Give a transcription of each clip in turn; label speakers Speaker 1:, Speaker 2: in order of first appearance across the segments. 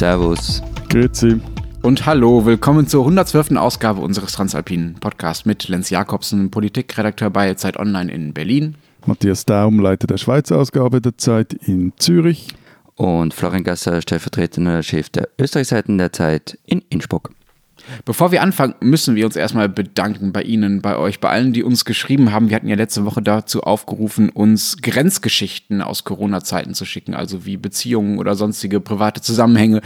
Speaker 1: Servus.
Speaker 2: Grüezi.
Speaker 3: Und hallo, willkommen zur 112. Ausgabe unseres Transalpinen Podcasts mit Lenz Jakobsen, Politikredakteur bei Zeit Online in Berlin.
Speaker 2: Matthias Daum, Leiter der Schweizer Ausgabe der Zeit in Zürich.
Speaker 1: Und Florian Gasser, stellvertretender Chef der Österreichseiten der Zeit in Innsbruck.
Speaker 3: Bevor wir anfangen, müssen wir uns erstmal bedanken bei Ihnen, bei euch, bei allen, die uns geschrieben haben. Wir hatten ja letzte Woche dazu aufgerufen, uns Grenzgeschichten aus Corona-Zeiten zu schicken, also wie Beziehungen oder sonstige private Zusammenhänge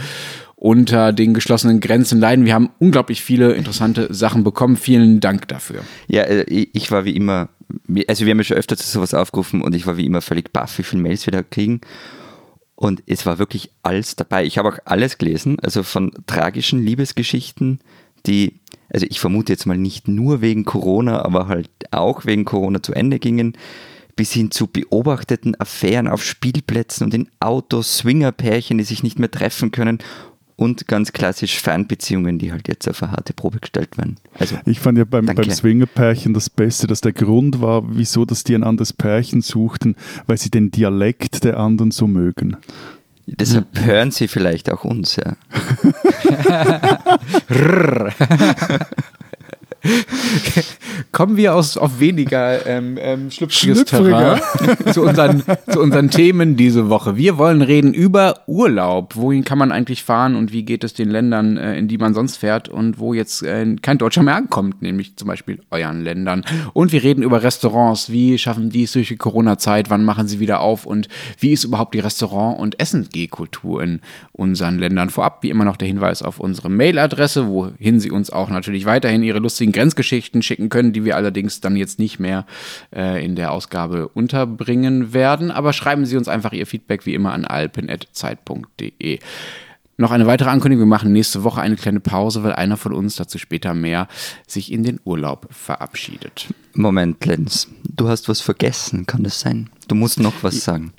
Speaker 3: unter den geschlossenen Grenzen leiden. Wir haben unglaublich viele interessante Sachen bekommen. Vielen Dank dafür.
Speaker 1: Ja, äh, ich war wie immer, also wir haben ja schon öfter zu sowas aufgerufen und ich war wie immer völlig baff, wie viele Mails wir da kriegen. Und es war wirklich alles dabei. Ich habe auch alles gelesen, also von tragischen Liebesgeschichten, die, also ich vermute jetzt mal nicht nur wegen Corona, aber halt auch wegen Corona zu Ende gingen, bis hin zu beobachteten Affären auf Spielplätzen und in Autos, Swingerpärchen, die sich nicht mehr treffen können und ganz klassisch Fernbeziehungen, die halt jetzt auf eine harte Probe gestellt werden.
Speaker 2: Also, ich fand ja beim, beim Swingerpärchen das Beste, dass der Grund war, wieso dass die ein anderes Pärchen suchten, weil sie den Dialekt der anderen so mögen.
Speaker 1: Deshalb hm. hören sie vielleicht auch uns, ja.
Speaker 3: Kommen wir aus, auf weniger ähm, ähm, schlüpfriges Terrain zu unseren, zu unseren Themen diese Woche. Wir wollen reden über Urlaub. Wohin kann man eigentlich fahren und wie geht es den Ländern, äh, in die man sonst fährt und wo jetzt äh, kein Deutscher mehr ankommt, nämlich zum Beispiel euren Ländern. Und wir reden über Restaurants. Wie schaffen die es durch die Corona-Zeit? Wann machen sie wieder auf? Und wie ist überhaupt die Restaurant- und Essensgehkultur in unseren Ländern? Vorab wie immer noch der Hinweis auf unsere Mailadresse, wohin Sie uns auch natürlich weiterhin Ihre lustigen Grenzgeschichten schicken können, die wir allerdings dann jetzt nicht mehr äh, in der Ausgabe unterbringen werden. Aber schreiben Sie uns einfach Ihr Feedback wie immer an alpen.zeit.de. Noch eine weitere Ankündigung, wir machen nächste Woche eine kleine Pause, weil einer von uns, dazu später mehr, sich in den Urlaub verabschiedet.
Speaker 1: Moment, Lenz, du hast was vergessen, kann das sein? Du musst noch was sagen.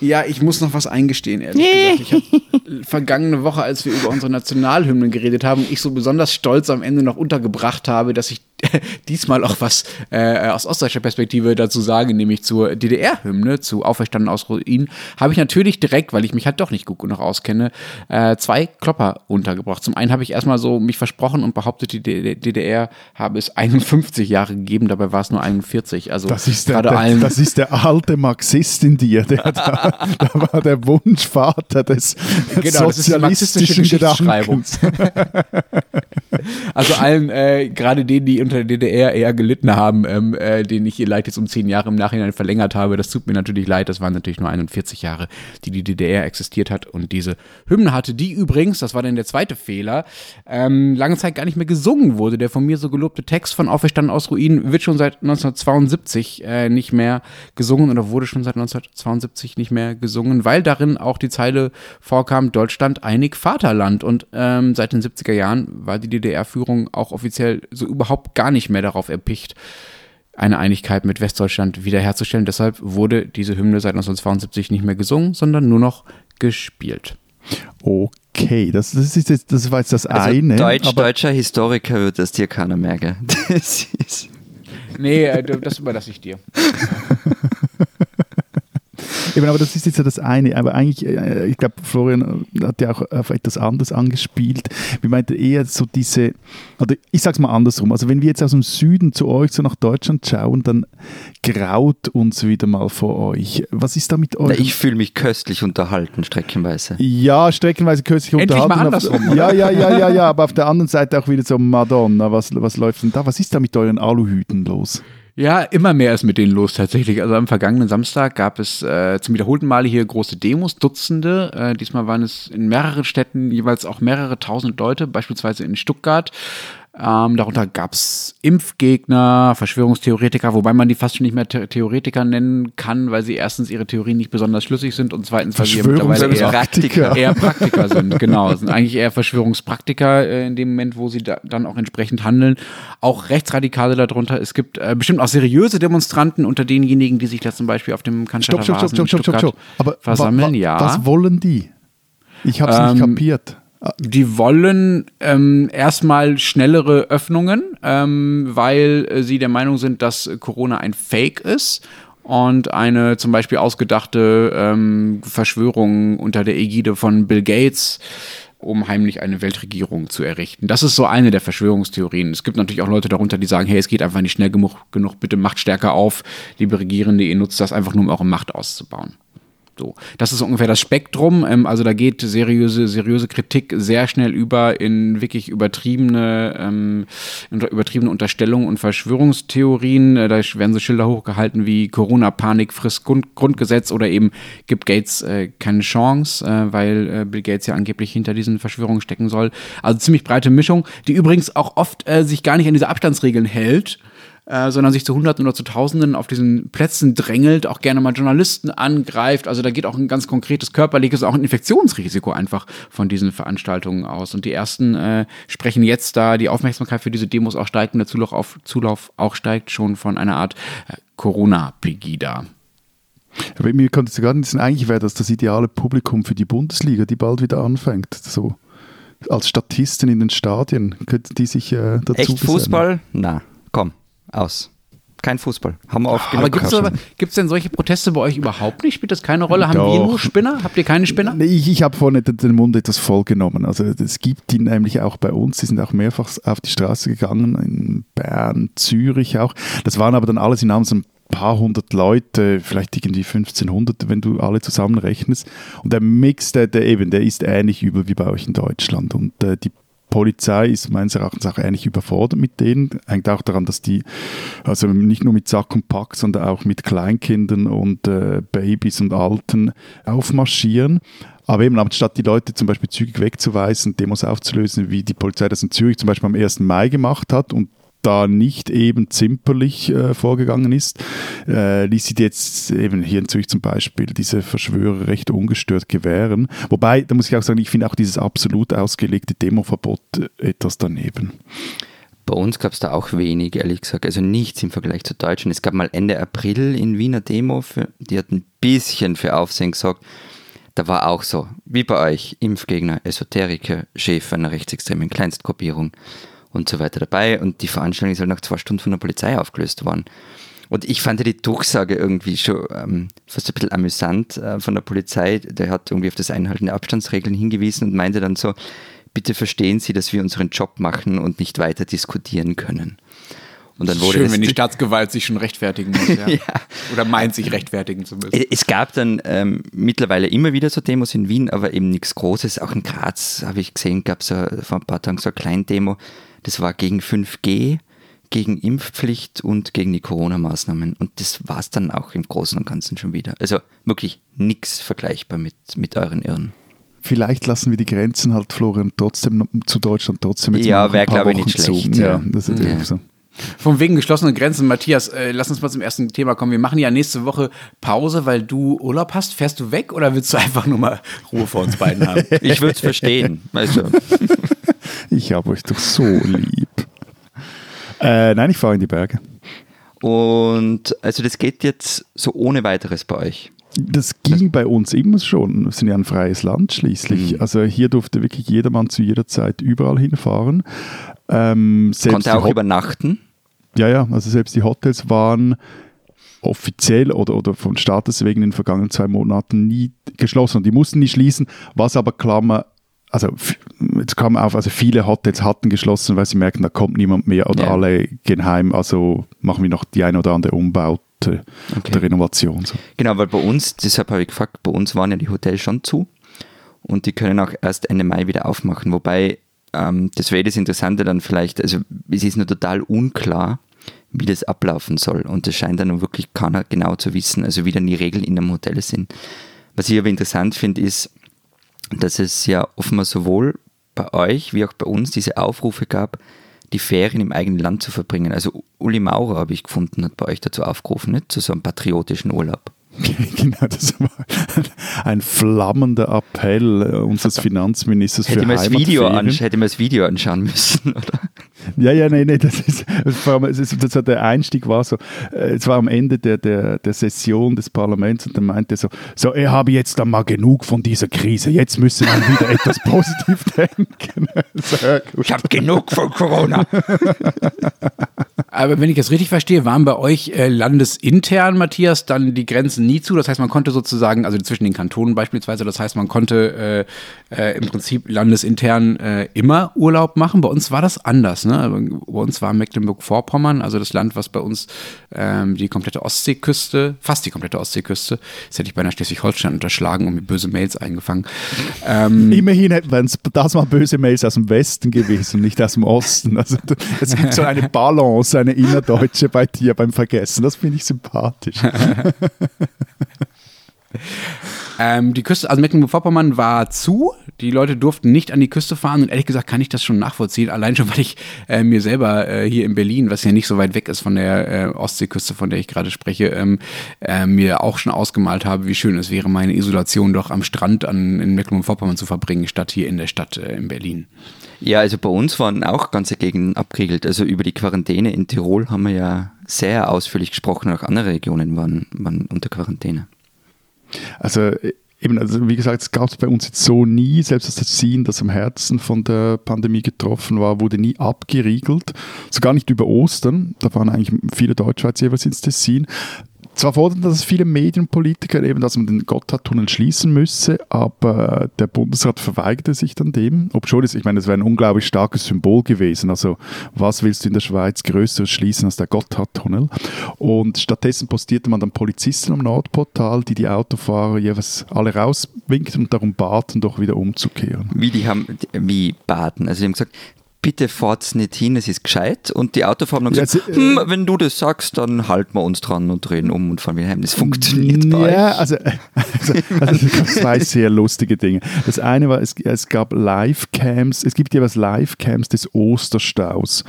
Speaker 3: Ja, ich muss noch was eingestehen, ehrlich gesagt. Ich habe vergangene Woche, als wir über unsere Nationalhymnen geredet haben, ich so besonders stolz am Ende noch untergebracht habe, dass ich diesmal auch was äh, aus ostdeutscher Perspektive dazu sage, nämlich zur DDR-Hymne, zu Auferstanden aus Ruinen, habe ich natürlich direkt, weil ich mich halt doch nicht gut genug auskenne, äh, zwei Klopper untergebracht. Zum einen habe ich erstmal so mich versprochen und behauptet, die DDR habe es 51 Jahre gegeben, dabei war es nur 41. Also
Speaker 2: das ist der, der allen das ist der alte Marxist in dir, der da, da war der Wunschvater des genau, sozialistischen Gedankens.
Speaker 3: also allen, äh, gerade denen, die unter der DDR eher gelitten haben, ähm, äh, den ich Leid jetzt um zehn Jahre im Nachhinein verlängert habe. Das tut mir natürlich leid. Das waren natürlich nur 41 Jahre, die die DDR existiert hat und diese Hymne hatte, die übrigens, das war dann der zweite Fehler, ähm, lange Zeit gar nicht mehr gesungen wurde. Der von mir so gelobte Text von Auferstanden aus Ruinen wird schon seit 1972 äh, nicht mehr gesungen oder wurde schon seit 1972 nicht mehr gesungen, weil darin auch die Zeile vorkam, Deutschland einig Vaterland. Und ähm, seit den 70er Jahren war die DDR-Führung auch offiziell so überhaupt gar nicht mehr darauf erpicht, eine Einigkeit mit Westdeutschland wiederherzustellen. Deshalb wurde diese Hymne seit 1972 nicht mehr gesungen, sondern nur noch gespielt.
Speaker 2: Okay, das, das, ist jetzt, das war jetzt das also eine.
Speaker 1: Deutsch, deutscher Historiker wird das dir keiner merken. Das ist
Speaker 3: nee, äh, das überlasse ich dir.
Speaker 2: Eben, aber das ist jetzt ja das eine. Aber eigentlich, äh, ich glaube, Florian hat ja auch auf etwas anderes angespielt. Wir meinten eher so diese, oder ich sag's mal andersrum. Also wenn wir jetzt aus dem Süden zu euch so nach Deutschland schauen, dann graut uns wieder mal vor euch. Was ist da mit euch?
Speaker 1: Ich fühle mich köstlich unterhalten, streckenweise.
Speaker 2: Ja, streckenweise köstlich
Speaker 3: Endlich
Speaker 2: unterhalten.
Speaker 3: Mal andersrum,
Speaker 2: ja, ja, ja, ja, ja, aber auf der anderen Seite auch wieder so Madonna. Was, was läuft denn da? Was ist da mit euren Aluhüten los?
Speaker 3: Ja, immer mehr ist mit denen los tatsächlich. Also am vergangenen Samstag gab es äh, zum wiederholten Male hier große Demos, Dutzende. Äh, diesmal waren es in mehreren Städten jeweils auch mehrere tausend Leute, beispielsweise in Stuttgart. Ähm, darunter gab es Impfgegner, Verschwörungstheoretiker, wobei man die fast schon nicht mehr Theoretiker nennen kann, weil sie erstens ihre Theorien nicht besonders schlüssig sind und zweitens, weil sie mittlerweile eher Praktiker. eher Praktiker sind. Genau, sind eigentlich eher Verschwörungspraktiker äh, in dem Moment, wo sie da, dann auch entsprechend handeln. Auch Rechtsradikale darunter. Es gibt äh, bestimmt auch seriöse Demonstranten unter denjenigen, die sich da zum Beispiel auf dem Kanzler stopp, stopp, stopp, stopp, stopp, stopp.
Speaker 2: Aber
Speaker 3: versammeln. ja.
Speaker 2: Was wollen die? Ich habe es ähm, nicht kapiert.
Speaker 3: Die wollen ähm, erstmal schnellere Öffnungen, ähm, weil äh, sie der Meinung sind, dass Corona ein Fake ist und eine zum Beispiel ausgedachte ähm, Verschwörung unter der Ägide von Bill Gates um heimlich eine Weltregierung zu errichten. Das ist so eine der Verschwörungstheorien. Es gibt natürlich auch Leute darunter, die sagen, hey, es geht einfach nicht schnell genug, genug bitte macht stärker auf, liebe Regierende, ihr nutzt das einfach nur, um eure Macht auszubauen. So, das ist ungefähr das Spektrum. Ähm, also da geht seriöse, seriöse Kritik sehr schnell über in wirklich übertriebene, ähm, übertriebene Unterstellungen und Verschwörungstheorien. Äh, da werden so Schilder hochgehalten wie Corona-Panik frisst Grund Grundgesetz oder eben gibt Gates äh, keine Chance, äh, weil äh, Bill Gates ja angeblich hinter diesen Verschwörungen stecken soll. Also ziemlich breite Mischung, die übrigens auch oft äh, sich gar nicht an diese Abstandsregeln hält äh, sondern sich zu Hunderten oder zu Tausenden auf diesen Plätzen drängelt, auch gerne mal Journalisten angreift. Also da geht auch ein ganz konkretes körperliches, auch ein Infektionsrisiko einfach von diesen Veranstaltungen aus. Und die ersten äh, sprechen jetzt da die Aufmerksamkeit für diese Demos auch steigt und der Zulauf, auf, Zulauf auch steigt schon von einer Art äh, Corona-Pegida.
Speaker 2: Aber mir könnte es gar nicht sein, eigentlich wäre das das ideale Publikum für die Bundesliga, die bald wieder anfängt. So als Statisten in den Stadien könnten die sich äh, dazu
Speaker 1: Echt Fußball? Na, komm aus. Kein Fußball. Haben wir oft
Speaker 3: genug Aber gibt es denn solche Proteste bei euch überhaupt nicht? Spielt das keine Rolle? Haben Doch. wir nur Spinner? Habt ihr keine Spinner?
Speaker 2: Nee, ich, ich habe vorhin den Mund etwas vollgenommen. Also es gibt die nämlich auch bei uns. Die sind auch mehrfach auf die Straße gegangen, in Bern, Zürich auch. Das waren aber dann alles in ein paar hundert Leute, vielleicht irgendwie 1500, wenn du alle zusammenrechnest. Und der Mix, der, der eben, der ist ähnlich übel wie bei euch in Deutschland. Und äh, die Polizei ist meines Erachtens auch ähnlich überfordert mit denen. Hängt auch daran, dass die, also nicht nur mit Sack und Pack, sondern auch mit Kleinkindern und äh, Babys und Alten aufmarschieren. Aber eben, anstatt die Leute zum Beispiel zügig wegzuweisen, Demos aufzulösen, wie die Polizei das in Zürich zum Beispiel am 1. Mai gemacht hat und da nicht eben zimperlich äh, vorgegangen ist, äh, ließ sie jetzt eben hier in Zürich zum Beispiel diese Verschwörer recht ungestört gewähren. Wobei, da muss ich auch sagen, ich finde auch dieses absolut ausgelegte Demoverbot äh, etwas daneben.
Speaker 1: Bei uns gab es da auch wenig, ehrlich gesagt. Also nichts im Vergleich zu Deutschen. Es gab mal Ende April in Wiener Demo, für, die hat ein bisschen für Aufsehen gesorgt. Da war auch so, wie bei euch, Impfgegner, Esoteriker, Chef einer rechtsextremen Kleinstgruppierung und so weiter dabei. Und die Veranstaltung ist halt nach zwei Stunden von der Polizei aufgelöst worden. Und ich fand die Durchsage irgendwie schon ähm, fast ein bisschen amüsant äh, von der Polizei. Der hat irgendwie auf das Einhalten der Abstandsregeln hingewiesen und meinte dann so, bitte verstehen Sie, dass wir unseren Job machen und nicht weiter diskutieren können.
Speaker 3: Und dann wurde Schön, wenn die Staatsgewalt sich schon rechtfertigen muss, ja. ja. Oder meint, sich rechtfertigen zu müssen.
Speaker 1: Es gab dann ähm, mittlerweile immer wieder so Demos in Wien, aber eben nichts Großes. Auch in Graz, habe ich gesehen, gab es vor ein paar Tagen so eine Kleindemo. Das war gegen 5G, gegen Impfpflicht und gegen die Corona-Maßnahmen. Und das war es dann auch im Großen und Ganzen schon wieder. Also wirklich nichts vergleichbar mit, mit euren Irren
Speaker 2: vielleicht lassen wir die Grenzen halt, Florian, trotzdem zu Deutschland trotzdem
Speaker 1: jetzt Ja, wäre, glaube ich, nicht schlecht.
Speaker 2: Zu. Ja, das ist ja. so.
Speaker 3: Von wegen geschlossenen Grenzen, Matthias, äh, lass uns mal zum ersten Thema kommen. Wir machen ja nächste Woche Pause, weil du Urlaub hast. Fährst du weg oder willst du einfach nur mal Ruhe vor uns beiden haben?
Speaker 1: ich würde es verstehen. Also.
Speaker 2: ich habe euch doch so lieb. Äh, nein, ich fahre in die Berge.
Speaker 1: Und also das geht jetzt so ohne weiteres bei euch.
Speaker 2: Das ging also, bei uns immer schon. Wir sind ja ein freies Land schließlich. Mhm. Also hier durfte wirklich jedermann zu jeder Zeit überall hinfahren.
Speaker 1: Ähm, Konnte auch übernachten?
Speaker 2: Ja, ja. Also selbst die Hotels waren offiziell oder, oder von Staates wegen in den vergangenen zwei Monaten nie geschlossen. Und die mussten nie schließen, was aber Klammer also jetzt kam auf, also viele Hotels hatten geschlossen, weil sie merken, da kommt niemand mehr oder ja. alle gehen heim, also machen wir noch die eine oder andere Umbaute okay. der Renovation. So.
Speaker 1: Genau, weil bei uns, deshalb habe ich gefragt, bei uns waren ja die Hotels schon zu und die können auch erst Ende Mai wieder aufmachen, wobei ähm, das wäre das Interessante dann vielleicht, also es ist nur total unklar, wie das ablaufen soll und das scheint dann wirklich keiner genau zu wissen, also wie dann die Regeln in einem Hotel sind. Was ich aber interessant finde, ist, dass es ja offenbar sowohl bei euch wie auch bei uns diese Aufrufe gab, die Ferien im eigenen Land zu verbringen. Also Uli Maurer habe ich gefunden, hat bei euch dazu aufgerufen, nicht? zu so einem patriotischen Urlaub.
Speaker 2: genau, das war ein flammender Appell äh, unseres Finanzministers
Speaker 1: hätte
Speaker 2: für
Speaker 1: man das Video Hätte man das Video anschauen müssen, oder?
Speaker 2: Ja, ja, nein, nein, das ist, das, das, der Einstieg war so, äh, es war am Ende der, der, der Session des Parlaments und dann meinte er so, so, ich habe jetzt dann mal genug von dieser Krise, jetzt müssen wir wieder etwas positiv denken.
Speaker 1: Ich habe genug von Corona.
Speaker 3: Aber wenn ich das richtig verstehe, waren bei euch äh, landesintern, Matthias, dann die Grenzen nie zu. Das heißt, man konnte sozusagen, also zwischen den Kantonen beispielsweise, das heißt, man konnte äh, äh, im Prinzip landesintern äh, immer Urlaub machen. Bei uns war das anders. Ne? Bei uns war Mecklenburg-Vorpommern, also das Land, was bei uns ähm, die komplette Ostseeküste, fast die komplette Ostseeküste, das hätte ich beinahe Schleswig-Holstein unterschlagen und mir böse Mails eingefangen.
Speaker 2: Ähm, Immerhin wären das mal böse Mails aus dem Westen gewesen, nicht aus dem Osten. Also es gibt so eine Balance, eine innerdeutsche bei dir beim Vergessen. Das finde ich sympathisch.
Speaker 3: Ähm, die Küste, also Mecklenburg-Vorpommern war zu. Die Leute durften nicht an die Küste fahren und ehrlich gesagt kann ich das schon nachvollziehen. Allein schon, weil ich äh, mir selber äh, hier in Berlin, was ja nicht so weit weg ist von der äh, Ostseeküste, von der ich gerade spreche, ähm, äh, mir auch schon ausgemalt habe, wie schön es wäre, meine Isolation doch am Strand an, in Mecklenburg-Vorpommern zu verbringen, statt hier in der Stadt äh, in Berlin.
Speaker 1: Ja, also bei uns waren auch ganze Gegenden abgeriegelt. Also über die Quarantäne in Tirol haben wir ja sehr ausführlich gesprochen. Auch andere Regionen waren, waren unter Quarantäne.
Speaker 2: Also eben, also wie gesagt, es gab es bei uns jetzt so nie, selbst das Tessin, das am Herzen von der Pandemie getroffen war, wurde nie abgeriegelt. Sogar nicht über Ostern. Da waren eigentlich viele Deutschschweizer jeweils ins Tessin. Zwar fordern das viele Medienpolitiker eben, dass man den Gotthardtunnel schließen müsse, aber der Bundesrat verweigerte sich dann dem. Obwohl es, ich meine, es wäre ein unglaublich starkes Symbol gewesen. Also, was willst du in der Schweiz Größeres schließen als der Gotthardtunnel? Und stattdessen postierte man dann Polizisten am Nordportal, die die Autofahrer jeweils alle rauswinkten und darum baten, doch wieder umzukehren.
Speaker 1: Wie die haben, wie baten? Also, die haben gesagt, bitte fahrt's nicht hin, es ist gescheit. Und die Autofahrer haben gesagt, ja, hm, wenn du das sagst, dann halten wir uns dran und drehen um und fahren wieder heim. Das funktioniert
Speaker 2: ja, bei Ja, also, also, also zwei sehr lustige Dinge. Das eine war, es, es gab Live-Cams, es gibt jeweils Live-Cams des Osterstaus.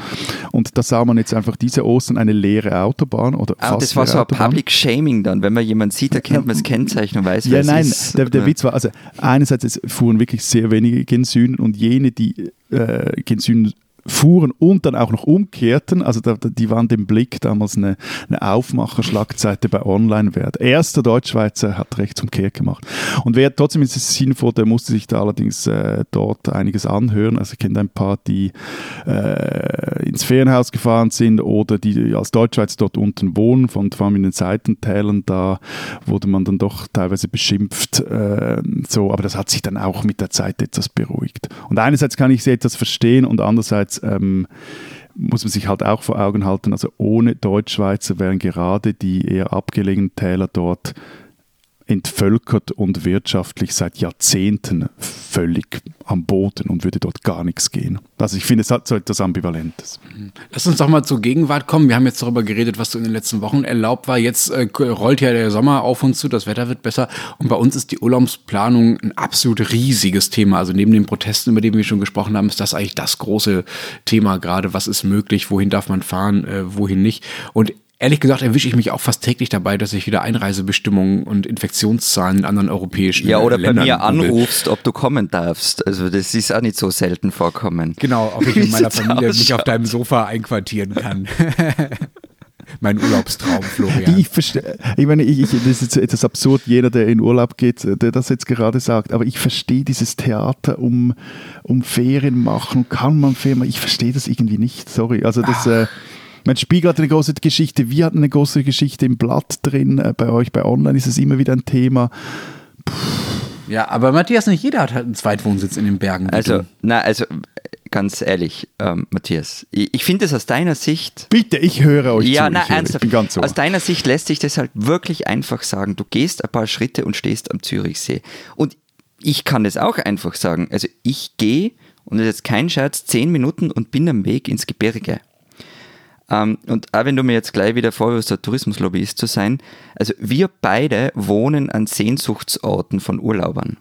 Speaker 2: Und da sah man jetzt einfach diese Ostern eine leere Autobahn oder
Speaker 1: ah, fast Das war so ein Public Shaming dann, wenn man jemanden sieht, erkennt man das Kennzeichen und weiß,
Speaker 2: ja, wer nein, es ist. Der, der ja. Witz war, also einerseits es fuhren wirklich sehr wenige gen Süden und jene, die äh, gen Süden fuhren und dann auch noch umkehrten. Also da, die waren dem Blick damals eine, eine Aufmacherschlagzeite bei Online-Wert. Erster Deutschschweizer hat Rechtsumkehr gemacht. Und wer trotzdem ins Sinnvoll, der musste sich da allerdings äh, dort einiges anhören. Also ich kenne ein paar, die äh, ins Ferienhaus gefahren sind oder die als Deutschschweizer dort unten wohnen, von vor allem in den Seitentälern, da wurde man dann doch teilweise beschimpft. Äh, so, aber das hat sich dann auch mit der Zeit etwas beruhigt. Und einerseits kann ich sie etwas verstehen und andererseits ähm, muss man sich halt auch vor Augen halten, also ohne Deutschschweizer wären gerade die eher abgelegenen Täler dort entvölkert und wirtschaftlich seit Jahrzehnten völlig am Boden und würde dort gar nichts gehen. Also ich finde, es hat so etwas Ambivalentes.
Speaker 3: Lass uns doch mal zur Gegenwart kommen. Wir haben jetzt darüber geredet, was so in den letzten Wochen erlaubt war. Jetzt äh, rollt ja der Sommer auf uns zu, das Wetter wird besser und bei uns ist die Urlaubsplanung ein absolut riesiges Thema. Also neben den Protesten, über die wir schon gesprochen haben, ist das eigentlich das große Thema gerade. Was ist möglich? Wohin darf man fahren? Äh, wohin nicht? Und Ehrlich gesagt erwische ich mich auch fast täglich dabei, dass ich wieder Einreisebestimmungen und Infektionszahlen in anderen europäischen
Speaker 1: Ja, oder
Speaker 3: Ländern
Speaker 1: bei mir anrufst, ob du kommen darfst. Also das ist auch nicht so selten vorkommen.
Speaker 3: Genau, ob ich in meiner Familie mich auf deinem Sofa einquartieren kann. mein Urlaubstraum, Florian.
Speaker 2: Ich verstehe, ich meine, ich, ich, das ist jetzt etwas absurd, jeder, der in Urlaub geht, der das jetzt gerade sagt, aber ich verstehe dieses Theater um, um Ferien machen, kann man Ferien machen, ich verstehe das irgendwie nicht, sorry. Also das, äh, mein Spiegel hat eine große Geschichte, wir hatten eine große Geschichte im Blatt drin, äh, bei euch bei Online ist es immer wieder ein Thema.
Speaker 3: Puh. Ja, aber Matthias, nicht jeder hat halt einen Zweitwohnsitz in den Bergen.
Speaker 1: Also, na, also ganz ehrlich, ähm, Matthias, ich, ich finde es aus deiner Sicht.
Speaker 2: Bitte, ich höre euch
Speaker 1: ja,
Speaker 2: zu.
Speaker 1: Na, ernsthaft, ich ganz aus deiner Sicht lässt sich das halt wirklich einfach sagen. Du gehst ein paar Schritte und stehst am Zürichsee. Und ich kann das auch einfach sagen. Also ich gehe, und das ist jetzt kein Scherz, zehn Minuten und bin am Weg ins Gebirge. Ähm, und auch wenn du mir jetzt gleich wieder vorwirfst, der Tourismuslobbyist zu sein, also wir beide wohnen an Sehnsuchtsorten von Urlaubern.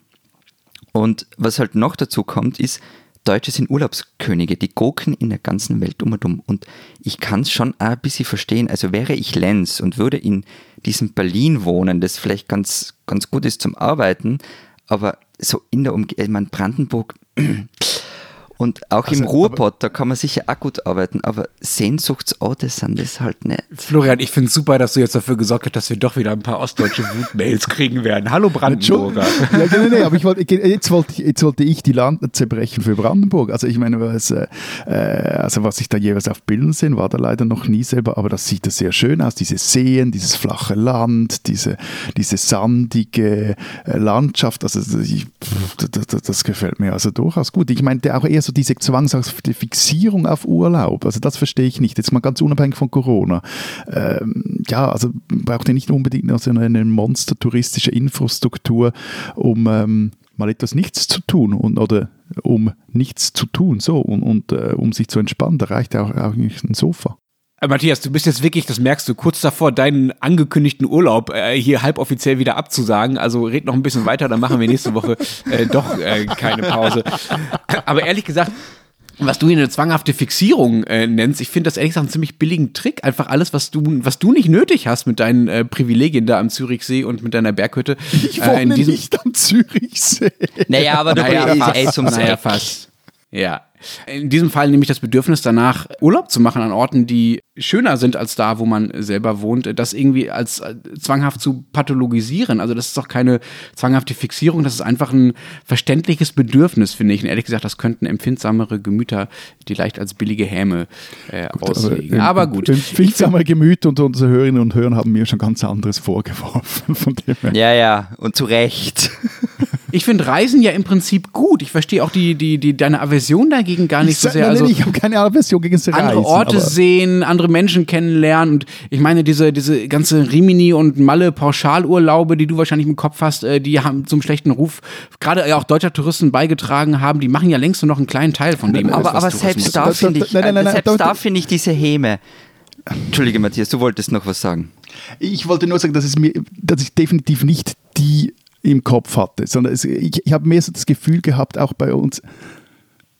Speaker 1: Und was halt noch dazu kommt, ist, Deutsche sind Urlaubskönige, die gucken in der ganzen Welt um und um. Und ich kann es schon auch ein bisschen verstehen. Also wäre ich Lenz und würde in diesem Berlin wohnen, das vielleicht ganz, ganz gut ist zum Arbeiten, aber so in der Umgebung, man Brandenburg Und auch also, im Ruhrpott, da kann man sicher auch gut arbeiten, aber Sehnsuchtsorte sind das halt nicht.
Speaker 3: Florian, ich finde es super, dass du jetzt dafür gesorgt hast, dass wir doch wieder ein paar ostdeutsche Wutmails kriegen werden. Hallo Brandenburger.
Speaker 2: ja, nee, nee, aber ich wollte, jetzt, wollte ich, jetzt wollte ich die Land zerbrechen für Brandenburg. Also ich meine, was, äh, also was ich da jeweils auf Bildern sehe, war da leider noch nie selber, aber das sieht ja sehr schön aus, diese Seen, dieses flache Land, diese, diese sandige äh, Landschaft, also ich, das, das, gefällt mir also durchaus gut. Ich meinte auch eher so diese zwangshafte Fixierung auf Urlaub, also das verstehe ich nicht, jetzt mal ganz unabhängig von Corona. Ähm, ja, also braucht ihr nicht unbedingt also eine monstertouristische Infrastruktur, um ähm, mal etwas nichts zu tun und, oder um nichts zu tun, so und, und äh, um sich zu entspannen, da reicht ja auch, auch ein Sofa.
Speaker 3: Äh, Matthias, du bist jetzt wirklich, das merkst du, kurz davor, deinen angekündigten Urlaub äh, hier halboffiziell wieder abzusagen. Also red noch ein bisschen weiter, dann machen wir nächste Woche äh, doch äh, keine Pause. Aber ehrlich gesagt, was du hier eine zwanghafte Fixierung äh, nennst, ich finde das ehrlich gesagt einen ziemlich billigen Trick. Einfach alles, was du, was du nicht nötig hast mit deinen äh, Privilegien da am Zürichsee und mit deiner Berghütte.
Speaker 2: Ich wohne äh, nicht am Zürichsee.
Speaker 3: Naja, aber du naja, ey, zum naja, fast. Ja. In diesem Fall nehme ich das Bedürfnis danach, Urlaub zu machen an Orten, die schöner sind als da, wo man selber wohnt, das irgendwie als zwanghaft zu pathologisieren. Also das ist doch keine zwanghafte Fixierung, das ist einfach ein verständliches Bedürfnis, finde ich. Und ehrlich gesagt, das könnten empfindsamere Gemüter, die leicht als billige Häme äh, gut, auslegen. Aber, aber gut.
Speaker 2: Empfindsamere Gemüter und unsere Hörerinnen und Hörer haben mir schon ganz anderes vorgeworfen. Von
Speaker 1: dem her. Ja, ja, und zu Recht.
Speaker 3: Ich finde Reisen ja im Prinzip gut. Ich verstehe auch die, die, die, deine Aversion dagegen gar nicht ich so sehr.
Speaker 2: Nein, also, ich habe keine Aversion gegen
Speaker 3: Reisen. Andere Orte sehen, andere Menschen kennenlernen. Und ich meine, diese, diese ganze Rimini und Malle Pauschalurlaube, die du wahrscheinlich im Kopf hast, äh, die haben zum schlechten Ruf gerade auch deutscher Touristen beigetragen haben. Die machen ja längst nur noch einen kleinen Teil von dem.
Speaker 1: Aber, aber selbst da finde ich, nein, nein, nein, selbst da finde ich diese Häme. Entschuldige, Matthias, du wolltest noch was sagen.
Speaker 2: Ich wollte nur sagen, dass, es mir, dass ich definitiv nicht die im Kopf hatte, sondern es, ich, ich habe mehr so das Gefühl gehabt, auch bei uns,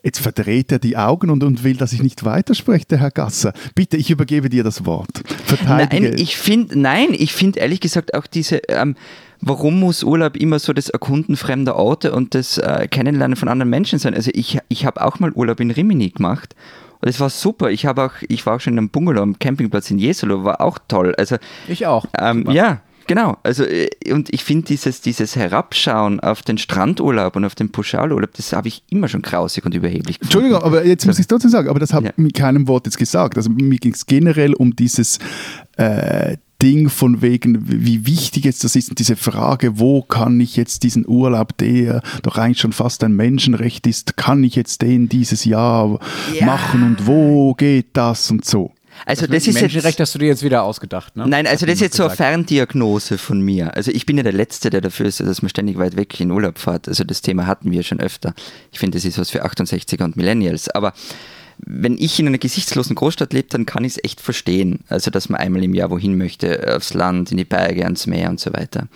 Speaker 2: Jetzt verdreht er die Augen und, und will, dass ich nicht weiterspreche, der Herr Gasser. Bitte, ich übergebe dir das Wort.
Speaker 1: Verteidige. Nein, ich finde, nein, ich finde ehrlich gesagt auch diese, ähm, warum muss Urlaub immer so das Erkunden fremder Orte und das äh, Kennenlernen von anderen Menschen sein? Also ich, ich habe auch mal Urlaub in Rimini gemacht und es war super. Ich habe auch, ich war auch schon in einem Bungalow am Campingplatz in Jesolo, war auch toll. Also
Speaker 3: ich auch.
Speaker 1: Ähm, ja, Genau, also äh, und ich finde dieses, dieses Herabschauen auf den Strandurlaub und auf den Pauschalurlaub, das habe ich immer schon grausig und überheblich
Speaker 2: gefunden. Entschuldigung, aber jetzt muss ich trotzdem sagen, aber das habe ich ja. mit keinem Wort jetzt gesagt. Also mir ging es generell um dieses äh, Ding von wegen, wie wichtig jetzt das ist, und diese Frage, wo kann ich jetzt diesen Urlaub, der doch eigentlich schon fast ein Menschenrecht ist, kann ich jetzt den dieses Jahr ja. machen und wo geht das und so.
Speaker 3: Also das, das ist Menschenrecht hast du dir jetzt wieder ausgedacht, ne?
Speaker 1: Nein, also das ist jetzt gesagt. so eine Ferndiagnose von mir. Also ich bin ja der Letzte, der dafür ist, dass man ständig weit weg in Urlaub fährt. Also das Thema hatten wir schon öfter. Ich finde, das ist was für 68er und Millennials. Aber wenn ich in einer gesichtslosen Großstadt lebe, dann kann ich es echt verstehen. Also dass man einmal im Jahr wohin möchte, aufs Land, in die Berge, ans Meer und so weiter.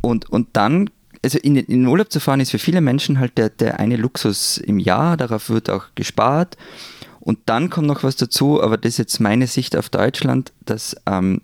Speaker 1: Und, und dann also in, in den Urlaub zu fahren ist für viele Menschen halt der, der eine Luxus im Jahr, darauf wird auch gespart. Und dann kommt noch was dazu, aber das ist jetzt meine Sicht auf Deutschland, dass ähm,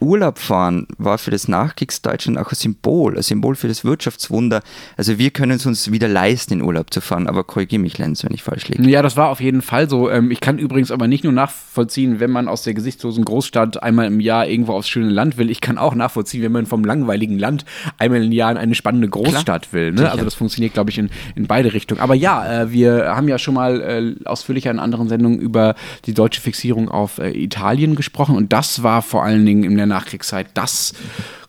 Speaker 1: Urlaub fahren war für das Nachkriegsdeutschland auch ein Symbol, ein Symbol für das Wirtschaftswunder. Also wir können es uns wieder leisten, in Urlaub zu fahren, aber korrigiere mich, Lenz, wenn ich falsch liege.
Speaker 3: Ja, das war auf jeden Fall so. Ähm, ich kann übrigens aber nicht nur nachvollziehen, wenn man aus der gesichtslosen Großstadt einmal im Jahr irgendwo aufs schöne Land will. Ich kann auch nachvollziehen, wenn man vom langweiligen Land einmal im Jahr in eine spannende Großstadt Klar. will. Ne? Also das funktioniert, glaube ich, in, in beide Richtungen. Aber ja, äh, wir haben ja schon mal äh, ausführlicher in anderen Sendungen über die deutsche Fixierung auf äh, Italien gesprochen und das war vor allen Dingen in der Nachkriegszeit das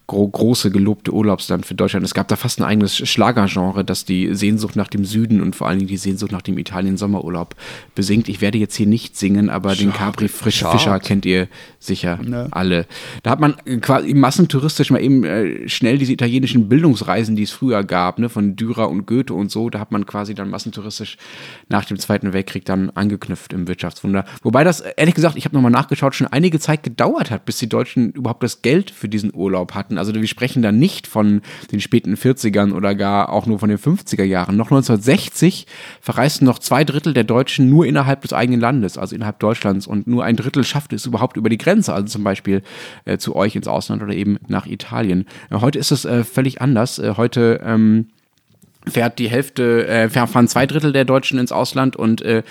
Speaker 3: gro große gelobte Urlaubsland für Deutschland. Es gab da fast ein eigenes Schlagergenre, das die Sehnsucht nach dem Süden und vor allen Dingen die Sehnsucht nach dem Italien-Sommerurlaub besingt. Ich werde jetzt hier nicht singen, aber Schade. den Capri Frisch Fischer kennt ihr sicher ja. alle. Da hat man quasi massentouristisch mal eben äh, schnell diese italienischen Bildungsreisen, die es früher gab, ne, von Dürer und Goethe und so, da hat man quasi dann massentouristisch nach dem Zweiten Weltkrieg dann angeknüpft im Wirtschaftswunder. Wobei das, ehrlich gesagt, ich habe nochmal nachgeschaut, schon einige Zeit gedauert hat, bis die Deutschen überhaupt das Geld für diesen Urlaub hatten. Also wir sprechen da nicht von den späten 40ern oder gar auch nur von den 50er Jahren. Noch 1960 verreisten noch zwei Drittel der Deutschen nur innerhalb des eigenen Landes, also innerhalb Deutschlands. Und nur ein Drittel schafft es überhaupt über die Grenze, also zum Beispiel äh, zu euch ins Ausland oder eben nach Italien. Äh, heute ist es äh, völlig anders. Äh, heute ähm, fährt die Hälfte, äh, fahren zwei Drittel der Deutschen ins Ausland und äh,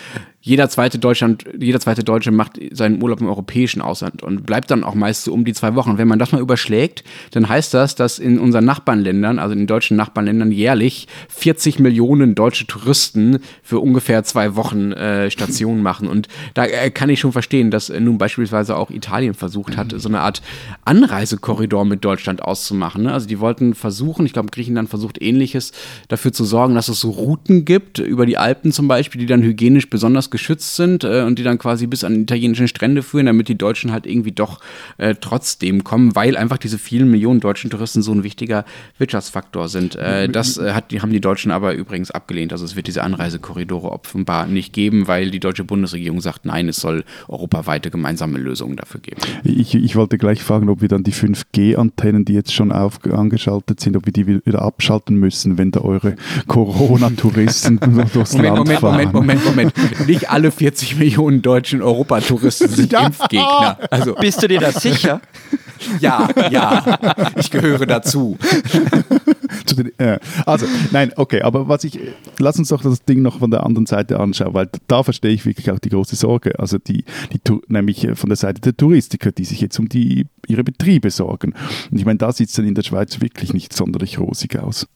Speaker 3: jeder zweite Deutschland, jeder zweite Deutsche macht seinen Urlaub im europäischen Ausland und bleibt dann auch meist so um die zwei Wochen. Wenn man das mal überschlägt, dann heißt das, dass in unseren Nachbarländern, also in den deutschen Nachbarländern, jährlich 40 Millionen deutsche Touristen für ungefähr zwei Wochen äh, Stationen machen. Und da äh, kann ich schon verstehen, dass äh, nun beispielsweise auch Italien versucht hat, so eine Art Anreisekorridor mit Deutschland auszumachen. Ne? Also die wollten versuchen, ich glaube, Griechenland versucht ähnliches, dafür zu sorgen, dass es so Routen gibt, über die Alpen zum Beispiel, die dann hygienisch besonders geschützt sind äh, und die dann quasi bis an italienischen Strände führen, damit die Deutschen halt irgendwie doch äh, trotzdem kommen, weil einfach diese vielen Millionen deutschen Touristen so ein wichtiger Wirtschaftsfaktor sind. Äh, das äh, hat, die haben die Deutschen aber übrigens abgelehnt. Also es wird diese Anreisekorridore offenbar nicht geben, weil die deutsche Bundesregierung sagt, nein, es soll europaweite gemeinsame Lösungen dafür geben.
Speaker 2: Ich, ich wollte gleich fragen, ob wir dann die 5G-Antennen, die jetzt schon auf, angeschaltet sind, ob wir die wieder abschalten müssen, wenn da eure Corona-Touristen durchs
Speaker 3: Moment,
Speaker 2: Land
Speaker 3: Moment,
Speaker 2: fahren.
Speaker 3: Moment, Moment, Moment. Nicht alle 40 Millionen deutschen Europatouristen sind
Speaker 2: Ja.
Speaker 3: Impfgegner. Also
Speaker 1: Bist du dir da sicher?
Speaker 3: ja, ja, ich gehöre dazu.
Speaker 2: Zu den, äh, also, nein, okay, aber was ich, lass uns doch das Ding noch von der anderen Seite anschauen, weil da verstehe ich wirklich auch die große Sorge. Also die, die nämlich äh, von der Seite der Touristiker, die sich jetzt um die, ihre Betriebe sorgen. Und ich meine, da sieht es dann in der Schweiz wirklich nicht sonderlich rosig aus.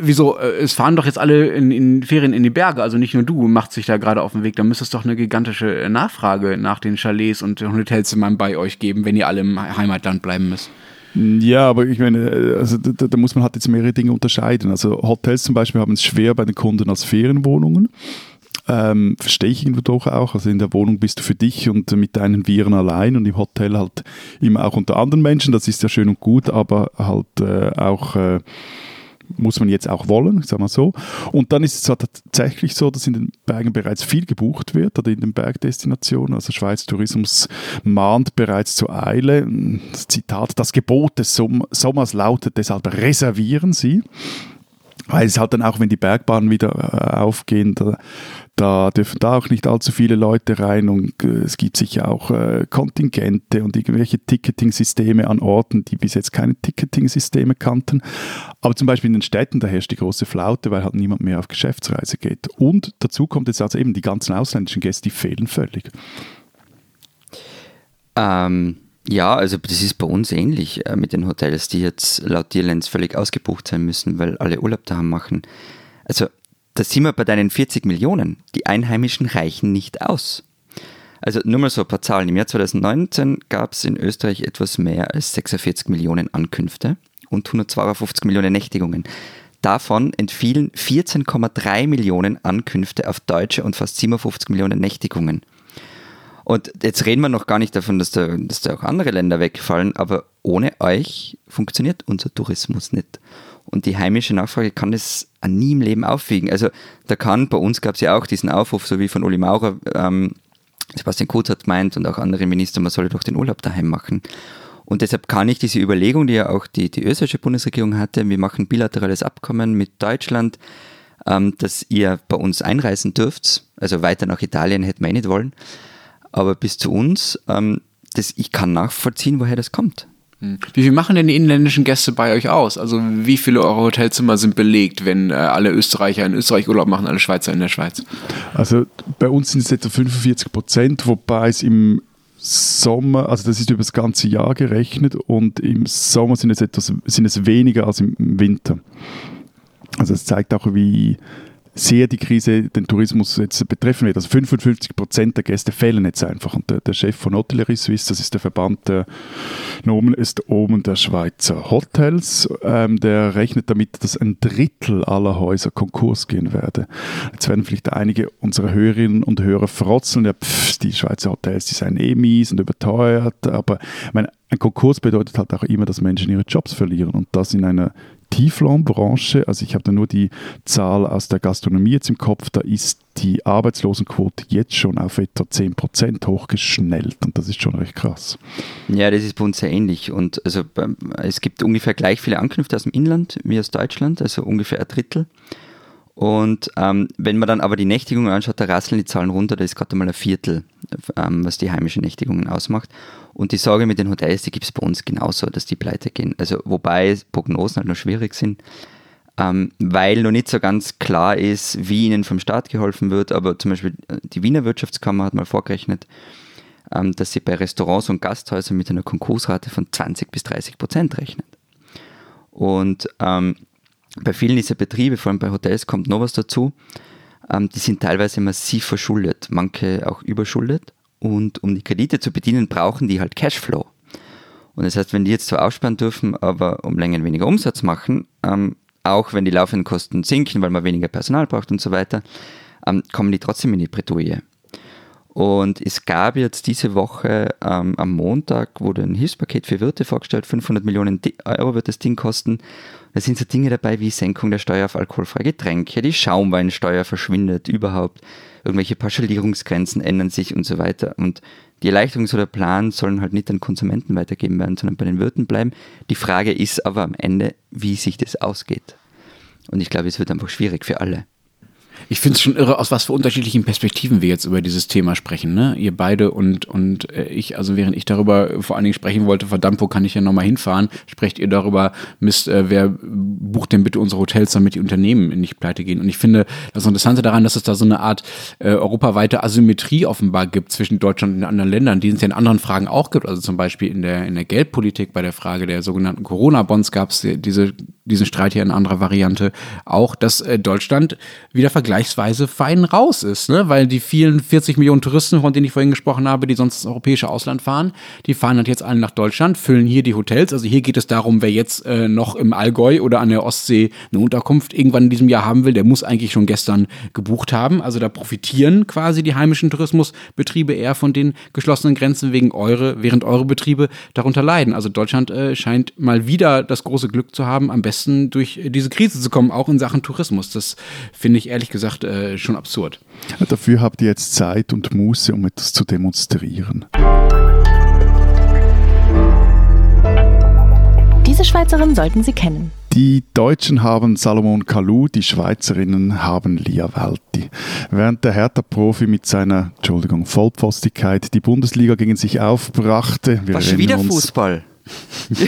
Speaker 3: Wieso? äh, Es fahren doch jetzt alle in, in Ferien in die Berge, also nicht nur du machst sich da gerade auf den Weg. Da müsste es doch eine gigantische äh, Nachfrage nach den Chalets und Hotelzimmern bei euch geben, wenn ihr alle im Heimatland bleiben müsst.
Speaker 2: Ja, aber ich meine, äh, also da, da da muss man halt jetzt mehrere Dinge unterscheiden. Also Hotels zum Beispiel haben es schwer bei den Kunden als Ferienwohnungen. Ähm, verstehe ich irgendwo doch auch. Also in der Wohnung bist du für dich und mit deinen Viren allein und im Hotel halt immer auch unter anderen Menschen. Das ist ja schön und gut, aber halt äh, auch äh, muss man jetzt auch wollen, ich sag mal so. Und dann ist es tatsächlich so, dass in den Bergen bereits viel gebucht wird oder in den Bergdestinationen. Also Schweiz Tourismus mahnt bereits zur Eile. Zitat, das Gebot des Som Sommers lautet deshalb, reservieren Sie. Weil es halt dann auch, wenn die Bergbahnen wieder äh, aufgehen, da, dürfen da auch nicht allzu viele Leute rein und äh, es gibt sicher auch äh, Kontingente und irgendwelche Ticketing-Systeme an Orten, die bis jetzt keine Ticketing-Systeme kannten. Aber zum Beispiel in den Städten, da herrscht die große Flaute, weil halt niemand mehr auf Geschäftsreise geht. Und dazu kommt jetzt also eben die ganzen ausländischen Gäste, die fehlen völlig.
Speaker 1: Ähm, ja, also das ist bei uns ähnlich äh, mit den Hotels, die jetzt laut Tierlands völlig ausgebucht sein müssen, weil alle Urlaub daheim machen. Also da sind wir bei deinen 40 Millionen. Die Einheimischen reichen nicht aus. Also nur mal so ein paar Zahlen. Im Jahr 2019 gab es in Österreich etwas mehr als 46 Millionen Ankünfte und 152 Millionen Nächtigungen. Davon entfielen 14,3 Millionen Ankünfte auf Deutsche und fast 57 Millionen Nächtigungen. Und jetzt reden wir noch gar nicht davon, dass da, dass da auch andere Länder wegfallen, aber ohne euch funktioniert unser Tourismus nicht. Und die heimische Nachfrage kann das nie im Leben aufwiegen. Also da kann, bei uns gab es ja auch diesen Aufruf, so wie von Uli Maurer, ähm, Sebastian Kurz hat meint und auch andere Minister, man solle doch den Urlaub daheim machen. Und deshalb kann ich diese Überlegung, die ja auch die, die österreichische Bundesregierung hatte, wir machen bilaterales Abkommen mit Deutschland, ähm, dass ihr bei uns einreisen dürft. Also weiter nach Italien hätten wir eh nicht wollen. Aber bis zu uns, ähm, das, ich kann nachvollziehen, woher das kommt.
Speaker 3: Wie viel machen denn die inländischen Gäste bei euch aus? Also wie viele eure Hotelzimmer sind belegt, wenn äh, alle Österreicher in Österreich Urlaub machen, alle Schweizer in der Schweiz?
Speaker 2: Also bei uns sind es etwa 45 Prozent, wobei es im Sommer, also das ist über das ganze Jahr gerechnet und im Sommer sind es, etwas, sind es weniger als im Winter. Also es zeigt auch, wie sehr die Krise den Tourismus jetzt betreffen wird. Also 55 Prozent der Gäste fehlen jetzt einfach. Und der, der Chef von Hotellerie Suisse, das ist der Verband der Nomen ist oben der Schweizer Hotels, ähm, der rechnet damit, dass ein Drittel aller Häuser Konkurs gehen werde. Jetzt werden vielleicht einige unserer Hörerinnen und Hörer frotzeln, ja, pff, die Schweizer Hotels, die seien eh mies und überteuert, aber ich meine, ein Konkurs bedeutet halt auch immer, dass Menschen ihre Jobs verlieren und das in einer Tieflohnbranche, also ich habe da nur die Zahl aus der Gastronomie jetzt im Kopf, da ist die Arbeitslosenquote jetzt schon auf etwa 10% hochgeschnellt und das ist schon recht krass.
Speaker 1: Ja, das ist bei uns sehr ähnlich. Und also beim- es gibt ungefähr gleich viele Ankünfte aus dem Inland wie aus Deutschland, also ungefähr ein Drittel. Und ähm, wenn man dann aber die Nächtigungen anschaut, da rasseln die Zahlen runter, da ist gerade mal ein Viertel, ähm, was die heimischen Nächtigungen ausmacht. Und die Sorge mit den Hotels, die gibt es bei uns genauso, dass die pleite gehen. Also wobei Prognosen halt noch schwierig sind. ähm, weil noch nicht so ganz klar ist, wie ihnen vom Staat geholfen wird. Aber zum Beispiel äh, die Wiener Wirtschaftskammer hat mal vorgerechnet, ähm, dass sie bei Restaurants und Gasthäusern mit einer Konkursrate von 20 bis 30 Prozent rechnet. Und ähm, bei vielen dieser Betriebe, vor allem bei Hotels, kommt noch was dazu. Ähm, die sind teilweise massiv verschuldet, manche auch überschuldet. Und um die Kredite zu bedienen, brauchen die halt Cashflow. Und das heißt, wenn die jetzt zwar aussperren dürfen, aber um Längen weniger Umsatz machen, ähm, auch wenn die laufenden Kosten sinken, weil man weniger Personal braucht und so weiter, ähm, kommen die trotzdem in die Bredouille. Und es gab jetzt diese Woche ähm, am Montag, wurde ein Hilfspaket für Wirte vorgestellt, 500 Millionen Euro wird das Ding kosten. Da sind so Dinge dabei wie Senkung der Steuer auf alkoholfreie Getränke, die Schaumweinsteuer verschwindet überhaupt, irgendwelche Pauschalierungsgrenzen ändern sich und so weiter. Und die Erleichterungs- oder Plan sollen halt nicht an Konsumenten weitergeben werden, sondern bei den Wirten bleiben. Die Frage ist aber am Ende, wie sich das ausgeht. Und ich glaube, es wird einfach schwierig für alle.
Speaker 3: Ich finde es schon irre, aus was für unterschiedlichen Perspektiven wir jetzt über dieses Thema sprechen. Ne? Ihr beide und, und äh, ich, also während ich darüber vor allen Dingen sprechen wollte, verdammt, wo kann ich ja nochmal hinfahren, sprecht ihr darüber, Mist, äh, wer bucht denn bitte unsere Hotels, damit die Unternehmen nicht pleite gehen. Und ich finde das Interessante daran, dass es da so eine Art äh, europaweite Asymmetrie offenbar gibt zwischen Deutschland und anderen Ländern, die es ja in anderen Fragen auch gibt. Also zum Beispiel in der, in der Geldpolitik, bei der Frage der sogenannten Corona-Bonds gab es diese, diesen Streit hier in anderer Variante auch, dass äh, Deutschland wieder vergleicht vergleichsweise fein raus ist, ne? weil die vielen 40 Millionen Touristen, von denen ich vorhin gesprochen habe, die sonst ins europäische Ausland fahren, die fahren halt jetzt alle nach Deutschland, füllen hier die Hotels. Also hier geht es darum, wer jetzt äh, noch im Allgäu oder an der Ostsee eine Unterkunft irgendwann in diesem Jahr haben will, der muss eigentlich schon gestern gebucht haben. Also da profitieren quasi die heimischen Tourismusbetriebe eher von den geschlossenen Grenzen, wegen eure, während eure Betriebe darunter leiden. Also Deutschland äh, scheint mal wieder das große Glück zu haben, am besten durch diese Krise zu kommen, auch in Sachen Tourismus. Das finde ich ehrlich gesagt gesagt äh, schon absurd.
Speaker 2: Dafür habt ihr jetzt Zeit und Muße, um etwas zu demonstrieren.
Speaker 4: Diese Schweizerin sollten Sie kennen.
Speaker 2: Die Deutschen haben Salomon Kalou, die Schweizerinnen haben Lia Walti. Während der Hertha-Profi mit seiner, Entschuldigung, Vollpfostigkeit die Bundesliga gegen sich aufbrachte.
Speaker 1: Wir Was wieder Fußball?
Speaker 2: Immer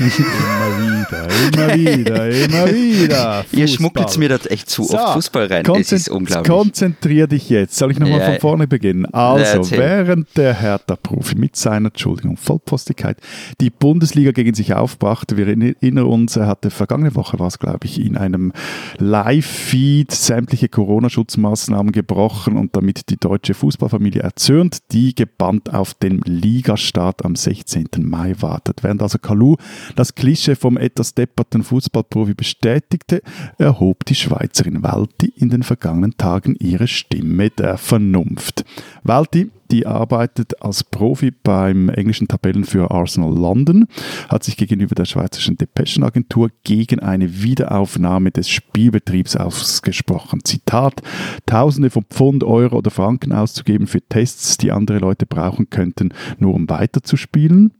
Speaker 2: wieder, immer wieder, immer wieder.
Speaker 1: Fußball. Ihr schmuggelt mir das echt zu so, oft Fußball rein. Es ist unglaublich.
Speaker 2: Konzentrier dich jetzt. Soll ich nochmal ja, von vorne beginnen? Also, ja, während der Hertha-Profi mit seiner, Entschuldigung, Vollpostigkeit die Bundesliga gegen sich aufbrachte, wir erinnern uns, er hatte vergangene Woche, war es glaube ich, in einem Live-Feed sämtliche Corona-Schutzmaßnahmen gebrochen und damit die deutsche Fußballfamilie erzürnt, die gebannt auf den Ligastart am 16. Mai wartet. Während also Kalu das Klischee vom etwas depperten Fußballprofi bestätigte, erhob die Schweizerin Walti in den vergangenen Tagen ihre Stimme der Vernunft. Walti die arbeitet als Profi beim englischen Tabellenführer Arsenal London, hat sich gegenüber der schweizerischen Depeschenagentur gegen eine Wiederaufnahme des Spielbetriebs ausgesprochen. Zitat: Tausende von Pfund, Euro oder Franken auszugeben für Tests, die andere Leute brauchen könnten, nur um weiterzuspielen.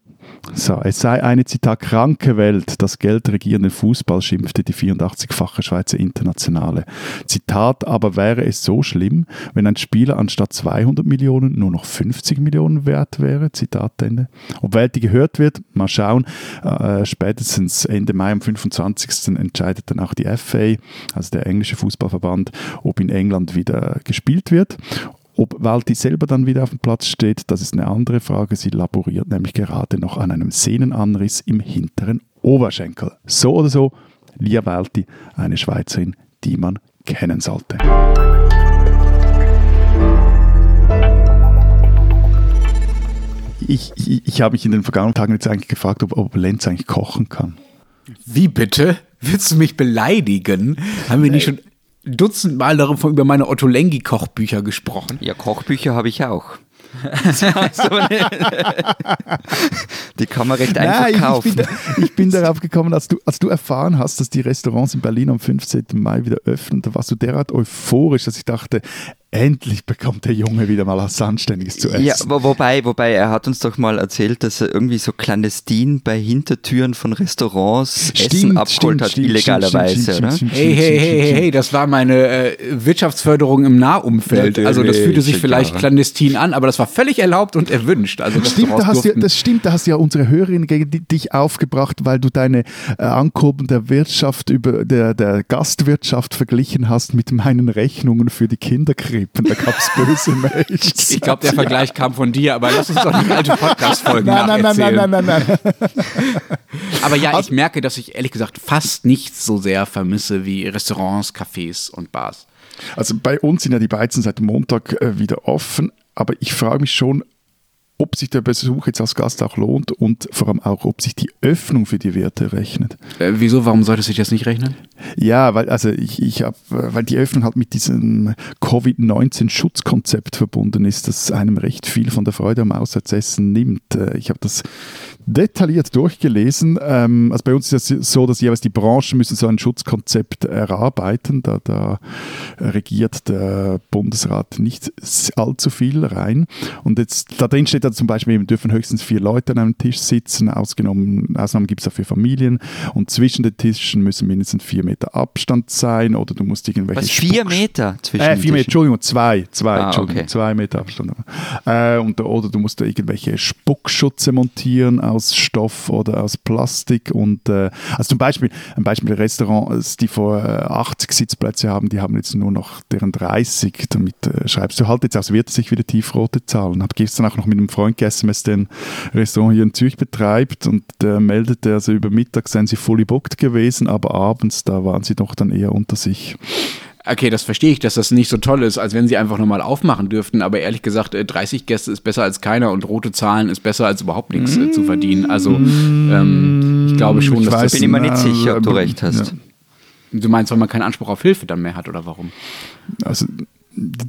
Speaker 2: So, es sei eine, Zitat, kranke Welt, das Geld regierenden Fußball, schimpfte die 84-fache Schweizer Internationale. Zitat, aber wäre es so schlimm, wenn ein Spieler anstatt 200 Millionen nur noch 50 Millionen wert wäre? Zitat Ende. Ob Welt gehört wird, mal schauen. Äh, spätestens Ende Mai am 25. entscheidet dann auch die FA, also der englische Fußballverband, ob in England wieder gespielt wird. Ob Walti selber dann wieder auf dem Platz steht, das ist eine andere Frage. Sie laboriert nämlich gerade noch an einem Sehnenanriss im hinteren Oberschenkel. So oder so, Lia Walti, eine Schweizerin, die man kennen sollte. Ich, ich, ich habe mich in den vergangenen Tagen jetzt eigentlich gefragt, ob, ob Lenz eigentlich kochen kann.
Speaker 3: Wie bitte? Willst du mich beleidigen? Haben wir nicht schon dutzendmal darüber über meine Otto Lengi Kochbücher gesprochen.
Speaker 1: Ja, Kochbücher habe ich auch. die kann man recht einfach Nein, kaufen.
Speaker 2: Ich bin, da, ich bin, darauf gekommen, als du, als du erfahren hast, dass die Restaurants in Berlin am 15. Mai wieder öffnen, da warst du derart euphorisch, dass ich dachte, Endlich bekommt der Junge wieder mal was Anständiges zu essen.
Speaker 1: Ja, wo, wobei, wobei, er hat uns doch mal erzählt, dass er irgendwie so clandestin bei Hintertüren von Restaurants Essen abgeholt hat, illegalerweise, oder?
Speaker 3: Hey, hey, hey, hey, hey, das war meine äh, Wirtschaftsförderung im Nahumfeld. Also das fühlte sich vielleicht clandestin an, aber das war völlig erlaubt und erwünscht. Also
Speaker 2: Stimmt, da hast du, das stimmt, da hast du ja unsere Hörerin gegen dich aufgebracht, weil du deine äh, Ankurbeln der Wirtschaft über der, der Gastwirtschaft verglichen hast mit meinen Rechnungen für die Kinderkrippen. Da gab es böse Mails.
Speaker 3: Ich glaube, der Vergleich kam von dir, aber lass uns doch die alte Podcast-Folgen
Speaker 2: Nein, nein, nein, nein, nein, nein, nein.
Speaker 3: Aber ja, ich merke, dass ich ehrlich gesagt fast nichts so sehr vermisse wie Restaurants, Cafés und Bars.
Speaker 2: Also bei uns sind ja die Beizen seit Montag äh, wieder offen, aber ich frage mich schon, ob sich der Besuch jetzt als Gast auch lohnt und vor allem auch, ob sich die Öffnung für die Wirte rechnet.
Speaker 3: Äh, wieso, warum sollte sich das nicht rechnen?
Speaker 2: Ja, weil also ich, ich hab, äh, weil die Öffnung halt mit diesem Covid-19-Schutzkonzept verbunden ist, das einem recht viel von der Freude am Auswärtsessen nimmt. Äh, Ich habe das detailliert durchgelesen. Ähm, Also bei uns ist es so, dass jeweils die Branchen müssen so ein Schutzkonzept erarbeiten. Da, da regiert der Bundesrat nicht allzu viel rein. Und jetzt da drin steht da zum Beispiel, eben dürfen höchstens vier Leute an einem Tisch sitzen. Ausgenommen, Ausnahmen gibt es auch für Familien. Und zwischen den Tischen müssen mindestens vier Meter Abstand sein oder du musst irgendwelche
Speaker 1: Was, vier
Speaker 2: Spuck-
Speaker 1: Meter zwischen
Speaker 2: äh, vier Meter? Entschuldigung, zwei, zwei,
Speaker 1: Ah,
Speaker 2: Entschuldigung,
Speaker 1: okay.
Speaker 2: zwei Meter Abstand. Äh, und, oder du musst da irgendwelche Spuckschutze montieren aus Stoff oder aus Plastik. Und äh, also zum Beispiel, ein Beispiel Restaurants, die vor äh, 80 Sitzplätze haben, die haben jetzt nur noch deren 30. Damit äh, schreibst du halt jetzt aus, wird sich wieder tiefrote Zahlen. Hab gestern auch noch mit einem Freund geSMS, der ein Restaurant hier in Zürich betreibt und der meldete, also über Mittag seien sie fully booked gewesen, aber abends, da waren sie doch dann eher unter sich.
Speaker 3: Okay, das verstehe ich, dass das nicht so toll ist, als wenn sie einfach nochmal aufmachen dürften. Aber ehrlich gesagt, äh, 30 Gäste ist besser als keiner und rote Zahlen ist besser als überhaupt nichts äh, zu verdienen. Also ähm, ich glaube schon,
Speaker 2: Ich
Speaker 3: dass
Speaker 2: weiß
Speaker 3: das,
Speaker 1: Bin ich mir nicht
Speaker 2: Na,
Speaker 1: sicher, ob du
Speaker 2: aber-
Speaker 1: recht hast.
Speaker 3: du meinst, weil man keinen Anspruch auf Hilfe dann mehr hat oder warum?
Speaker 2: Also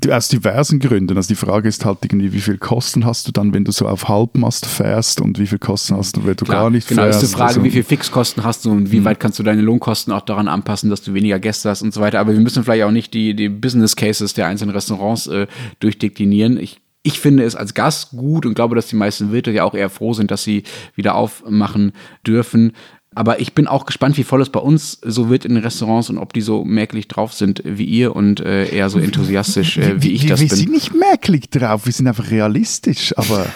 Speaker 2: aus diversen Gründen. Also die Frage ist halt irgendwie, wie viel Kosten hast du dann, wenn du so auf Halbmast fährst und wie viel Kosten hast du, wenn du gar nicht
Speaker 3: genau,
Speaker 2: fährst.
Speaker 3: ist die Frage,
Speaker 2: also,
Speaker 3: wie viel Fixkosten hast du und wie weit kannst du deine Lohnkosten auch daran anpassen, dass du weniger Gäste hast und so weiter. Aber wir müssen vielleicht auch nicht die, die Business Cases der einzelnen Restaurants äh, durchdeklinieren. Ich ich finde es als Gast gut und glaube, dass die meisten Wirte ja auch eher froh sind, dass sie wieder aufmachen dürfen. Aber ich bin auch gespannt, wie voll es bei uns so wird in den Restaurants und ob die so merklich drauf sind wie ihr und äh, eher so enthusiastisch, äh, wie ich
Speaker 2: wir,
Speaker 3: das
Speaker 2: wir
Speaker 3: bin.
Speaker 2: sind nicht merklich drauf, wir sind einfach realistisch, aber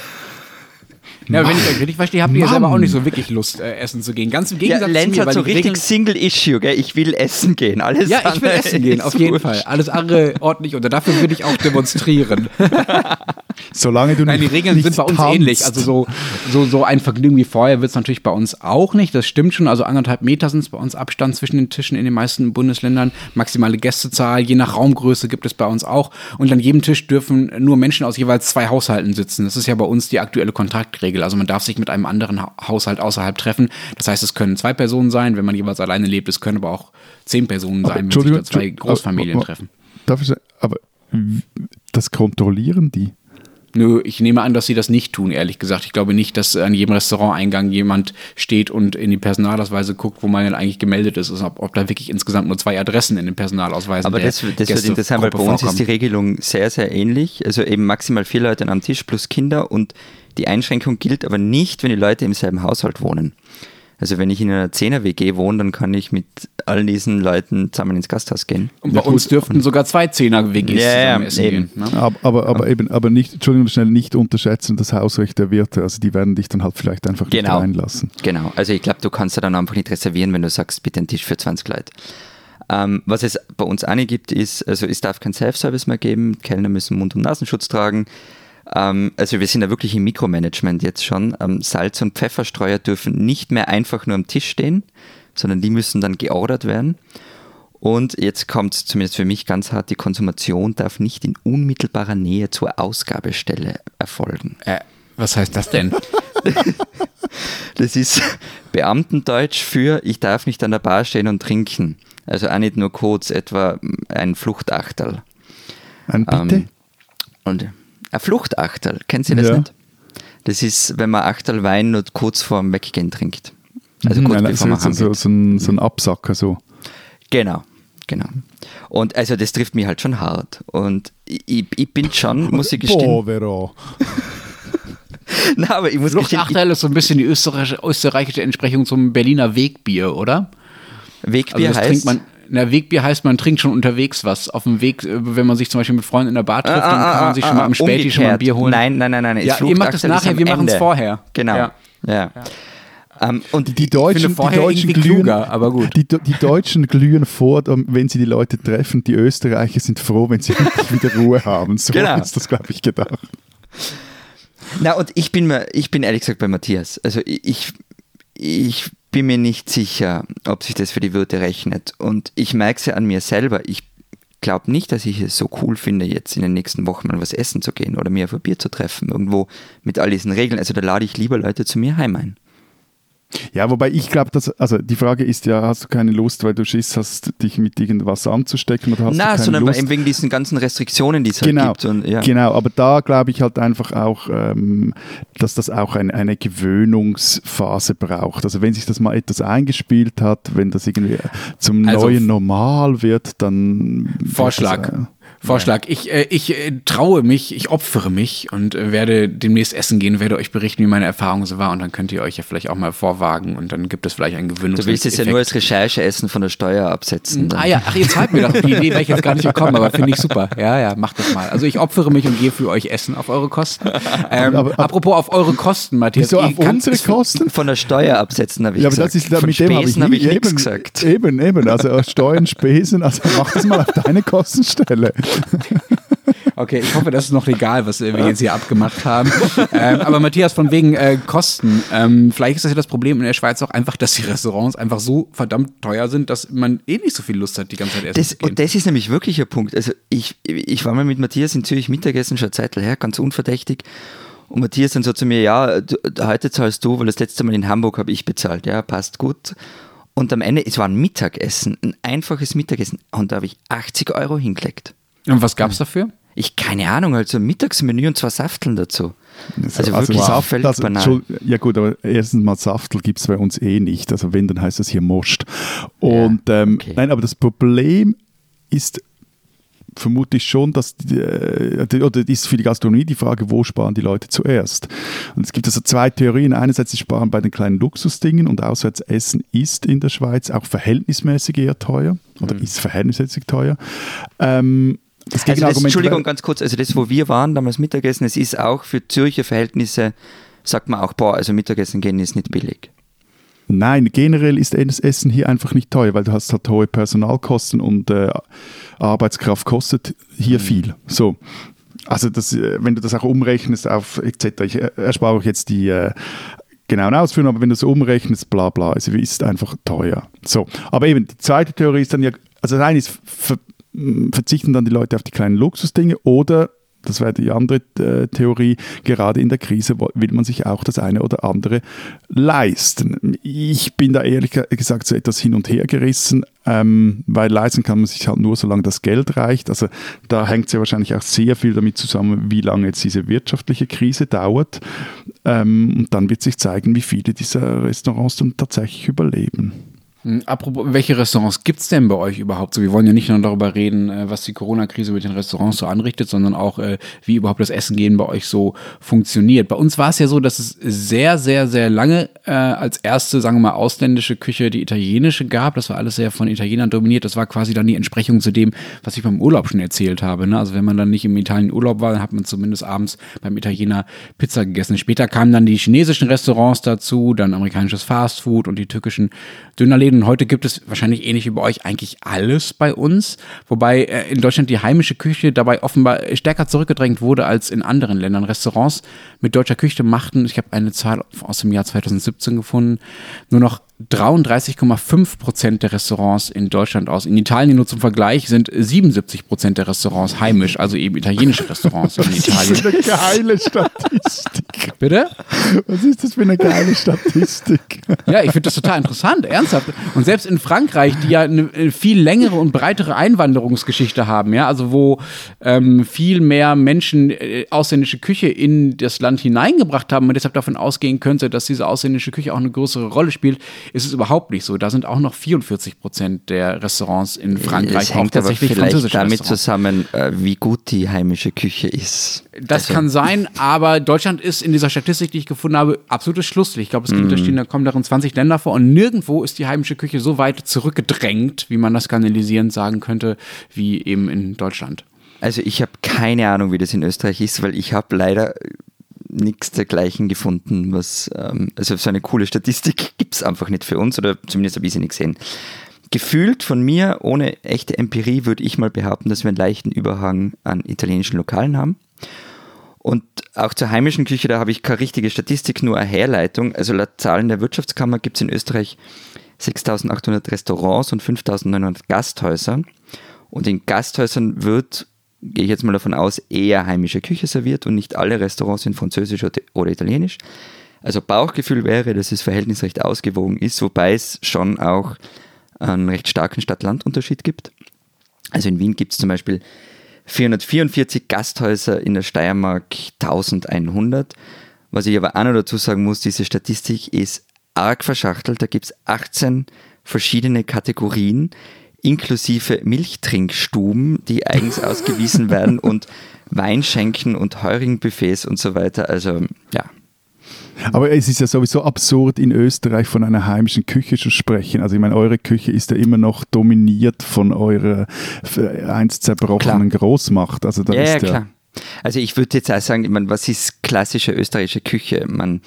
Speaker 3: Ja, wenn ich euch richtig verstehe, habt ihr
Speaker 2: Mann.
Speaker 3: selber auch nicht so wirklich Lust, äh, essen zu gehen. Ganz im
Speaker 1: Ja,
Speaker 3: Gegensatz
Speaker 1: Lenz
Speaker 3: zu mir,
Speaker 1: hat so richtig Single-Issue, gell? Ich will essen gehen. Alles
Speaker 3: Ja, ich will essen gehen, auf jeden. Fall. Alles andere ordentlich und dafür will ich auch demonstrieren.
Speaker 2: solange du
Speaker 3: Nein, die
Speaker 2: nicht,
Speaker 3: Regeln
Speaker 2: nicht
Speaker 3: sind bei uns
Speaker 2: tanzt,
Speaker 3: ähnlich. Also so, so, so ein Vergnügen wie vorher wird es natürlich bei uns auch nicht. Das stimmt schon. Also anderthalb Meter sind es bei uns Abstand zwischen den Tischen in den meisten Bundesländern. Maximale Gästezahl, je nach Raumgröße gibt es bei uns auch. Und an jedem Tisch dürfen nur Menschen aus jeweils zwei Haushalten sitzen. Das ist ja bei uns die aktuelle Kontaktregel. Also man darf sich mit einem anderen Ha- Haushalt außerhalb treffen. Das heißt, es können zwei Personen sein, wenn man jeweils alleine lebt. Es können aber auch zehn Personen sein, wenn sich da zwei Großfamilien treffen.
Speaker 2: Darf ich sagen, aber das kontrollieren die.
Speaker 3: Nö, ich nehme an, dass sie das nicht tun, ehrlich gesagt. Ich glaube nicht, dass an jedem Restauranteingang jemand steht und in die Personalausweise guckt, wo man denn eigentlich gemeldet ist, ob, ob da wirklich insgesamt nur zwei Adressen in den Personalausweisen
Speaker 1: Aber das, das wird interessant, weil bei uns ist die
Speaker 3: vorkommen.
Speaker 1: Regelung sehr, sehr ähnlich. Also eben maximal vier Leute am Tisch plus Kinder und die Einschränkung gilt aber nicht, wenn die Leute im selben Haushalt wohnen. Also wenn ich in einer 10er-WG wohne, dann kann ich mit all diesen Leuten zusammen ins Gasthaus gehen.
Speaker 3: Und bei uns dürften sogar zwei Zehner-WGs
Speaker 1: Ja, ja,
Speaker 3: zusammen essen
Speaker 1: eben.
Speaker 3: gehen. Ne?
Speaker 2: Aber, aber, aber eben, aber nicht, Entschuldigung, schnell nicht unterschätzen das Hausrecht der Wirte. Also die werden dich dann halt vielleicht einfach
Speaker 1: Genau.
Speaker 2: nicht reinlassen.
Speaker 1: Genau, also ich glaube, du kannst ja dann einfach nicht reservieren, wenn du sagst, bitte einen Tisch für 20 Leute. Ähm, was es bei uns auch nicht gibt, ist, also es darf kein Self-Service mehr geben, Kellner müssen Mund- und Nasenschutz tragen. Ähm, also wir sind da wirklich im Mikromanagement jetzt schon. Ähm, Salz- und Pfefferstreuer dürfen nicht mehr einfach nur am Tisch stehen, sondern die müssen dann geordert werden. Und jetzt kommt zumindest für mich ganz hart, die Konsumation darf nicht in unmittelbarer Nähe zur Ausgabestelle erfolgen.
Speaker 3: Äh, was heißt das denn?
Speaker 1: Das ist Beamtendeutsch für ich darf nicht an der Bar stehen und trinken. Also auch nicht nur kurz, etwa ein Fluchtachterl.
Speaker 2: Ein Bitte?
Speaker 1: Ähm, und ein Fluchtachterl, kennt ihr das
Speaker 2: Ja.
Speaker 1: nicht? Das ist, wenn man Achterl Wein nur kurz vorm Weggehen trinkt. Also
Speaker 2: Mhm,
Speaker 1: kurz
Speaker 2: nein,
Speaker 1: bevor
Speaker 2: so,
Speaker 1: man
Speaker 2: so, so, so, ein, so ein Absacker so.
Speaker 1: Genau, genau. Und also das trifft mich halt schon hart. Und ich, ich bin schon, muss ich gestehen.
Speaker 2: Povero.
Speaker 1: Na, aber ich muss gestehen, ich,
Speaker 3: Fluchtachtel ist so ein bisschen die österreichische, österreichische Entsprechung zum Berliner Wegbier, oder?
Speaker 1: Wegbier
Speaker 3: Also das
Speaker 1: heißt.
Speaker 3: Na, Wegbier heißt, man trinkt schon unterwegs was. Auf dem Weg, äh, wenn man sich zum Beispiel mit Freunden in der Bar trifft, dann kann man sich schon mal am Späti schon mal ein. Bier holen.
Speaker 1: Nein, nein, nein, nein.
Speaker 3: Ja,
Speaker 1: es
Speaker 3: ihr macht das nachher, wir machen's
Speaker 1: Ende.
Speaker 3: vorher.
Speaker 1: Genau.
Speaker 3: Ja.
Speaker 1: Ja. Ähm, und
Speaker 2: Die Deutschen, die Deutschen glühen,
Speaker 3: kluger, aber gut.
Speaker 2: Die, die Deutschen glühen vor, wenn sie die Leute treffen. Die Österreicher sind froh, wenn sie wirklich wieder Ruhe haben. So
Speaker 1: Genau.
Speaker 2: ist das, glaube ich, gedacht.
Speaker 1: Na, und ich bin ich bin ehrlich gesagt bei Matthias. Also ich, ich bin mir nicht sicher, ob sich das für die Wirte rechnet. Und ich merke es ja an mir selber. Ich glaube nicht, dass ich es so cool finde, jetzt in den nächsten Wochen mal was essen zu gehen oder mir auf ein Bier zu treffen, irgendwo mit all diesen Regeln. Also da lade ich lieber Leute zu mir heim ein.
Speaker 2: Ja, wobei ich glaube, dass, also die Frage ist ja, hast du keine Lust, weil du Schiss hast, dich mit irgendwas anzustecken oder hast du
Speaker 1: Na,
Speaker 2: keine
Speaker 1: sondern
Speaker 2: Lust?
Speaker 1: eben wegen diesen ganzen Restriktionen, die es halt
Speaker 2: Genau,
Speaker 1: gibt. Und, ja.
Speaker 2: genau, aber da glaube ich halt einfach auch, ähm, dass das auch ein, eine Gewöhnungsphase braucht. Also wenn sich das mal etwas eingespielt hat, wenn das irgendwie zum
Speaker 3: Also-
Speaker 2: neuen Normal wird, dann...
Speaker 3: Vorschlag.
Speaker 2: Das, äh,
Speaker 3: Vorschlag. Ich, äh, ich äh, traue mich, ich opfere mich und äh, werde demnächst essen gehen, werde euch berichten, wie meine Erfahrung so war und dann könnt ihr euch ja vielleicht auch mal vorwagen und dann gibt es vielleicht einen Gewöhnungs
Speaker 1: Du willst es ja nur als Rechercheessen von der Steuer absetzen. dann.
Speaker 3: Ah ja, ach, ihr zahlt mir doch. Die Idee wäre ich jetzt gar nicht gekommen, aber finde ich super. Ja, ja, macht das mal. Also ich opfere mich und gehe für euch essen auf eure Kosten. Ähm,
Speaker 2: Aber- aber-
Speaker 3: apropos auf eure Kosten, Matthias.
Speaker 2: Wieso auf unsere Kosten?
Speaker 1: Von der Steuer absetzen, habe ich
Speaker 2: Ja, aber
Speaker 1: gesagt.
Speaker 2: das ist,
Speaker 1: von
Speaker 2: mit dem habe ich,
Speaker 1: Spesen habe ich
Speaker 2: nie-
Speaker 1: nichts
Speaker 2: eben,
Speaker 1: gesagt.
Speaker 2: Eben, eben. Also Steuern, Spesen, also mach das mal auf deine Kostenstelle.
Speaker 3: Okay, ich hoffe, das ist noch legal, was wir jetzt hier abgemacht haben. Ähm, aber Matthias, von wegen äh, Kosten. Ähm, vielleicht ist das ja das Problem in der Schweiz auch einfach, dass die Restaurants einfach so verdammt teuer sind, dass man eh nicht so viel Lust hat, die ganze Zeit essen
Speaker 1: Das,
Speaker 3: zu gehen.
Speaker 1: und das ist nämlich wirklich ein Punkt. Also ich, ich war mal mit Matthias in Zürich Mittagessen, schon Zeit her, ganz unverdächtig. Und Matthias dann so zu mir, ja, du, heute zahlst du, weil das letzte Mal in Hamburg habe ich bezahlt. Ja, passt gut. Und am Ende, es war ein Mittagessen, ein einfaches Mittagessen. Und da habe ich 80 Euro hingelegt.
Speaker 3: Und was gab's dafür?
Speaker 1: Ich, keine Ahnung, also ein Mittagsmenü und zwei Safteln dazu. Also, wirklich
Speaker 2: Saft-
Speaker 1: völlig
Speaker 2: also,
Speaker 1: banal.
Speaker 2: Ja gut, aber erstens mal Saftel gibt es bei uns eh nicht. Also wenn, dann heißt das hier Most. Und ähm,
Speaker 1: okay.
Speaker 2: nein, aber das Problem ist vermute ich schon, dass die, äh, die- oder ist für die Gastronomie die Frage, wo sparen die Leute zuerst? Und es gibt also zwei Theorien. Einerseits, sie sparen bei den kleinen Luxusdingen und auswärts essen ist in der Schweiz auch verhältnismäßig eher teuer oder ist verhältnismäßig teuer. Ähm, das
Speaker 1: Also das, Entschuldigung, ganz kurz, also das, wo wir waren, damals Mittagessen, es ist auch für Zürcher Verhältnisse, sagt man auch, boah, also Mittagessen gehen ist nicht billig.
Speaker 2: Nein, generell ist das Essen hier einfach nicht teuer, weil du hast halt hohe Personalkosten und äh, Arbeitskraft kostet hier viel. So. Also das, äh, wenn du das auch umrechnest auf etc., ich äh, erspare euch jetzt die äh, genauen Ausführungen, aber wenn du es umrechnest, bla bla, also ist einfach teuer. So. Aber eben, die zweite Theorie ist dann ja, also das eine ist, verzichten dann die Leute auf die kleinen Luxusdinge oder das wäre die andere äh, Theorie. Gerade in der Krise will man sich auch das eine oder andere leisten. Ich bin da ehrlich ge- gesagt so etwas hin und her gerissen, ähm, weil leisten kann man sich halt nur, solange das Geld reicht. Also da hängt es ja wahrscheinlich auch sehr viel damit zusammen, wie lange jetzt diese wirtschaftliche Krise dauert. Ähm, und dann wird sich zeigen, wie viele dieser Restaurants dann tatsächlich überleben.
Speaker 3: Hm, Apropos, welche Restaurants gibt's denn bei euch überhaupt so? Wir wollen ja nicht nur darüber reden, äh, was die Corona-Krise mit den Restaurants so anrichtet, sondern auch, äh, wie überhaupt das Essen gehen bei euch so funktioniert. Bei uns war es ja so, dass es sehr, sehr, sehr lange äh, als erste, sagen wir mal, ausländische Küche die italienische gab. Das war alles sehr von Italienern dominiert. Das war quasi dann die Entsprechung zu dem, was ich beim Urlaub schon erzählt habe. Ne? Also wenn man dann nicht im Italien Urlaub war, dann hat man zumindest abends beim Italiener Pizza gegessen. Später kamen dann die chinesischen Restaurants dazu, dann amerikanisches Fastfood und die türkischen Dönerläden. Und heute gibt es wahrscheinlich ähnlich wie bei euch eigentlich alles bei uns. Wobei äh, in Deutschland die heimische Küche dabei offenbar stärker zurückgedrängt wurde als in anderen Ländern. Restaurants mit deutscher Küche machten, ich habe eine Zahl aus dem Jahr 2017 gefunden, nur noch 33,5 Prozent der Restaurants in Deutschland aus. In Italien nur zum Vergleich sind 77 Prozent der Restaurants heimisch, also eben italienische Restaurants in
Speaker 2: Das ist
Speaker 3: Italien.
Speaker 2: eine geile Statistik.
Speaker 3: Bitte?
Speaker 2: Was ist das für eine geile Statistik?
Speaker 3: Ja, ich finde das total interessant, ernsthaft. Und selbst in Frankreich, die ja eine äh, viel längere und breitere Einwanderungsgeschichte haben, ja, also wo ähm, viel mehr Menschen äh, ausländische Küche in das Land hineingebracht haben und deshalb davon ausgehen könnte, dass diese ausländische Küche auch eine größere Rolle spielt. Ist es überhaupt nicht so. Da sind auch noch 44 Prozent der Restaurants in Frankreich auch tatsächlich
Speaker 1: aber vielleicht
Speaker 3: französische
Speaker 1: damit
Speaker 3: Restaurants.
Speaker 1: zusammen, äh, wie gut die heimische Küche ist.
Speaker 3: Das
Speaker 1: Also-
Speaker 3: kann sein, aber Deutschland ist in dieser Statistik, die ich gefunden habe, absolutes Schlusslicht. Ich glaube, es gibt,
Speaker 1: Mhm.
Speaker 3: da stehen, da kommen darin 20 Länder vor und nirgendwo ist die heimische Küche so weit zurückgedrängt, wie man das skandalisierend sagen könnte, wie eben in Deutschland.
Speaker 1: Also ich habe keine Ahnung, wie das in Österreich ist, weil ich habe leider nichts dergleichen gefunden, was, ähm, also so eine coole Statistik gibt es einfach nicht für uns oder zumindest habe ich sie nicht gesehen. Gefühlt von mir, ohne echte Empirie, würde ich mal behaupten, dass wir einen leichten Überhang an italienischen Lokalen haben. Und auch zur heimischen Küche, da habe ich keine richtige Statistik, nur eine Herleitung. Also laut Zahlen der Wirtschaftskammer gibt es in Österreich 6.800 Restaurants und 5.900 Gasthäuser. Und in Gasthäusern wird, gehe ich jetzt mal davon aus, eher heimische Küche serviert und nicht alle Restaurants sind französisch oder- italienisch. Also Bauchgefühl wäre, dass das Verhältnis recht ausgewogen ist, wobei es schon auch einen recht starken Stadt-Land-Unterschied gibt. Also in Wien gibt es zum Beispiel 444 Gasthäuser, in der Steiermark 1100. Was ich aber auch noch dazu sagen muss, diese Statistik ist arg verschachtelt. Da gibt es 18 verschiedene Kategorien, inklusive Milchtrinkstuben, die eigens ausgewiesen werden und Weinschenken und Heuringbuffets und so weiter. Also ja,
Speaker 2: Aber es ist ja sowieso absurd, in Österreich von einer heimischen Küche zu sprechen. Also ich meine, eure Küche ist ja immer noch dominiert von eurer f- einst zerbrochenen Großmacht. Also da
Speaker 1: ja, ja,
Speaker 2: ist ja,
Speaker 1: klar. Also ich würde jetzt auch sagen, ich meine, was ist klassische österreichische Küche? Man,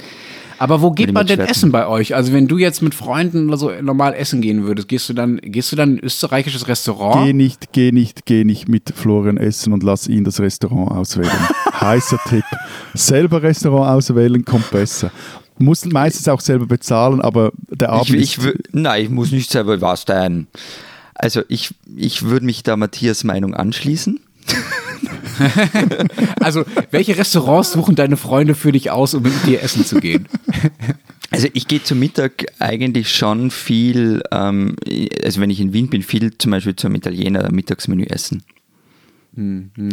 Speaker 3: Aber wo geht man denn essen bei euch? Also wenn du jetzt mit Freunden oder so normal essen gehen würdest, gehst du dann, gehst du dann in ein österreichisches Restaurant?
Speaker 2: Geh nicht, geh nicht, geh nicht mit Florian essen und lass ihn das Restaurant auswählen. Heißer Tipp. Selber Restaurant auswählen kommt besser. Muss meistens auch selber bezahlen, aber der Abend
Speaker 1: ich,
Speaker 2: ist
Speaker 1: ich, nein, ich muss nicht selber was denn. Also ich, ich würde mich da Matthias Meinung anschließen.
Speaker 3: Also welche Restaurants suchen deine Freunde für dich aus, um mit dir essen zu gehen?
Speaker 1: Also ich gehe zum Mittag eigentlich schon viel, ähm, also wenn ich in Wien bin, viel zum Beispiel zum Italiener Mittagsmenü essen.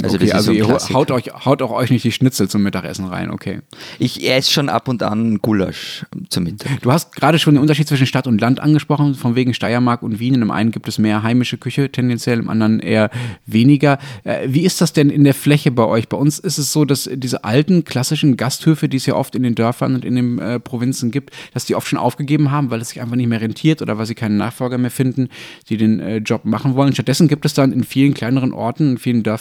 Speaker 1: Also
Speaker 3: okay,
Speaker 1: das ist
Speaker 3: also
Speaker 1: so
Speaker 3: ihr
Speaker 1: Klassiker.
Speaker 3: haut, euch, haut auch euch nicht die Schnitzel zum Mittagessen rein, okay.
Speaker 1: Ich esse schon ab und an Gulasch zum Mittag.
Speaker 3: Du hast gerade schon den Unterschied zwischen Stadt und Land angesprochen, von wegen Steiermark und Wien. In dem einen gibt es mehr heimische Küche tendenziell, im anderen eher weniger. Äh, Wie ist das denn in der Fläche bei euch? Bei uns ist es so, dass diese alten klassischen Gasthöfe, die es ja oft in den Dörfern und in den äh, Provinzen gibt, dass die oft schon aufgegeben haben, weil es sich einfach nicht mehr rentiert oder weil sie keinen Nachfolger mehr finden, die den äh, Job machen wollen. Stattdessen gibt es dann in vielen kleineren Orten, in vielen Dörfern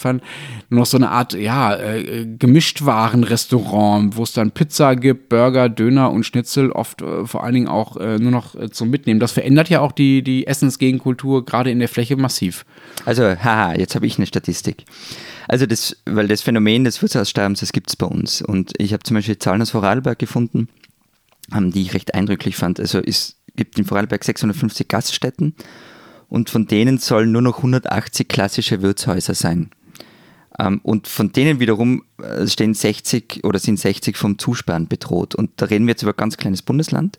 Speaker 3: nur noch so eine Art, ja, äh, Gemischtwaren-Restaurant, wo es dann Pizza gibt, Burger, Döner und Schnitzel, oft äh, vor allen Dingen auch äh, nur noch äh, zum Mitnehmen. Das verändert ja auch die, die Essensgegenkultur gerade in der Fläche massiv.
Speaker 1: Also, haha, jetzt habe ich eine Statistik. Also das, weil das Phänomen des Wirtshaussterbens, das gibt es bei uns. Und ich habe zum Beispiel Zahlen aus Vorarlberg gefunden, ähm, die ich recht eindrücklich fand. Also es gibt in Vorarlberg 650 Gaststätten und von denen sollen nur noch 180 klassische Wirtshäuser sein. Ähm, und von denen wiederum äh, stehen 60 oder sind 60 vom Zusperren bedroht. Und da reden wir jetzt über ein ganz kleines Bundesland.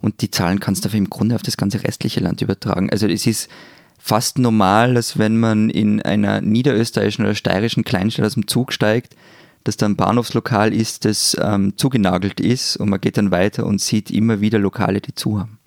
Speaker 1: Und die Zahlen kannst du im Grunde auf das ganze restliche Land übertragen. Also es ist fast normal, dass wenn man in einer niederösterreichischen oder steirischen Kleinstadt aus dem Zug steigt, dass da ein Bahnhofslokal ist, das ähm, zugenagelt ist und man geht dann weiter und sieht immer wieder Lokale, die zu haben.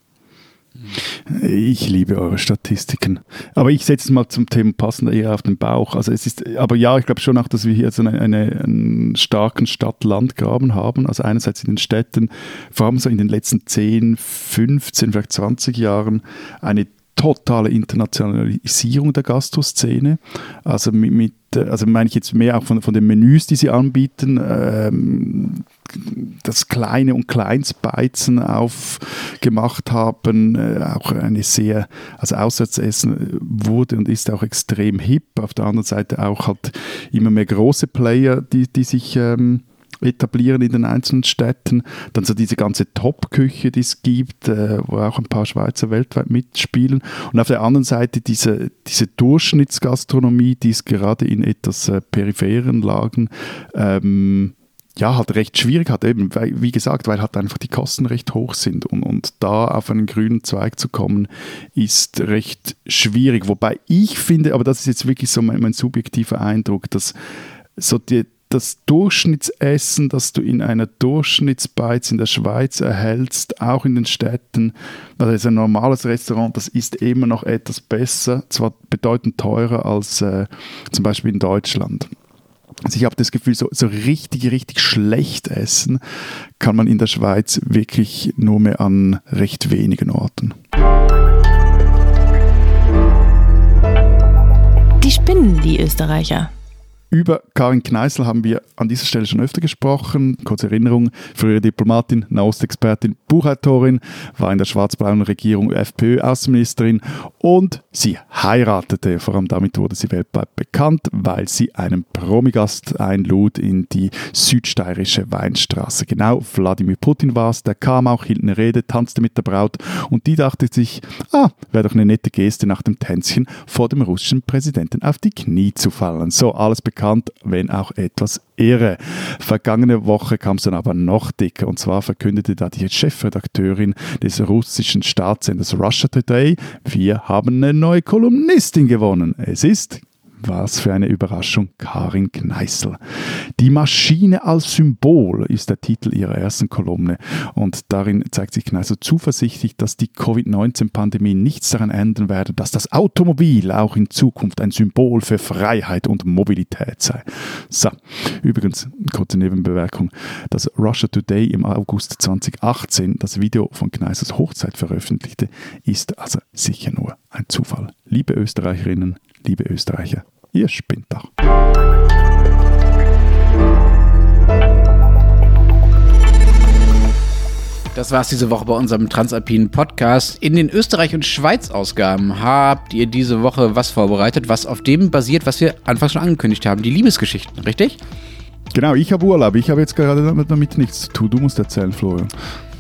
Speaker 2: Ich liebe eure Statistiken. Aber ich setze es mal zum Thema passend eher auf den Bauch. Also es ist, aber ja, ich glaube schon auch, dass wir hier so eine, eine, einen starken Stadt-Land-Graben haben. Also einerseits in den Städten, vor allem so in den letzten 10, 15, vielleicht 20 Jahren eine totale Internationalisierung der Gastroszene. Also mit, mit also meine ich jetzt mehr auch von, von den Menüs, die sie anbieten, ähm, das Kleine und Kleinstbeizen aufgemacht haben, äh, auch eine sehr, also Auswärtsessen wurde und ist auch extrem hip. Auf der anderen Seite auch halt immer mehr große Player, die, die sich ähm, etablieren in den einzelnen Städten. Dann so diese ganze Top-Küche, die es gibt, äh, wo auch ein paar Schweizer weltweit mitspielen. Und auf der anderen Seite diese, diese Durchschnittsgastronomie, die es gerade in etwas äh, peripheren Lagen ähm, ja, halt recht schwierig hat, eben, weil, wie gesagt, weil halt einfach die Kosten recht hoch sind und, und da auf einen grünen Zweig zu kommen, ist recht schwierig. Wobei ich finde, aber das ist jetzt wirklich so mein, mein subjektiver Eindruck, dass so die, das Durchschnittsessen, das du in einer Durchschnittsbeiz in der Schweiz erhältst, auch in den Städten, das ist ein normales Restaurant, das ist immer noch etwas besser, zwar bedeutend teurer als äh, zum Beispiel in Deutschland. Also ich habe das Gefühl, so, so richtig, richtig schlecht essen kann man in der Schweiz wirklich nur mehr an recht wenigen Orten.
Speaker 4: Die spinnen, die Österreicher.
Speaker 2: Über Karin Kneißl haben wir an dieser Stelle schon öfter gesprochen. Kurze Erinnerung, frühere Diplomatin, Nahostexpertin, Buchautorin, war in der schwarz-blauen Regierung FPÖ-Außenministerin und sie heiratete. Vor allem damit wurde sie weltweit bekannt, weil sie einen Promigast einlud in die südsteirische Weinstraße. Genau, Wladimir Putin war es, der kam auch, hielt eine Rede, tanzte mit der Braut und die dachte sich, ah, wäre doch eine nette Geste nach dem Tänzchen vor dem russischen Präsidenten auf die Knie zu fallen. So, alles bekannt, wenn auch etwas irre. Vergangene Woche kam es dann aber noch dicker und zwar verkündete da die Chefredakteurin des russischen Staatssenders Russia Today, wir haben eine neue Kolumnistin gewonnen. Es ist was für eine Überraschung, Karin Kneißl. Die Maschine als Symbol ist der Titel ihrer ersten Kolumne und darin zeigt sich Kneißl zuversichtlich, dass die Covid-19-Pandemie nichts daran ändern werde, dass das Automobil auch in Zukunft ein Symbol für Freiheit und Mobilität sei. So, übrigens, kurze Nebenbemerkung, dass Russia Today im August 2018 das Video von Kneißls Hochzeit veröffentlichte, ist also sicher nur ein Zufall. Liebe Österreicherinnen, liebe Österreicher, ihr spinnt doch.
Speaker 3: Das war es diese Woche bei unserem Transalpinen Podcast. In den Österreich- und Schweiz-Ausgaben habt ihr diese Woche was vorbereitet, was auf dem basiert, was wir anfangs schon angekündigt haben, die Liebesgeschichten, richtig?
Speaker 2: Genau, ich habe Urlaub. Ich habe jetzt gerade damit, damit nichts zu tun. Du musst erzählen, Florian.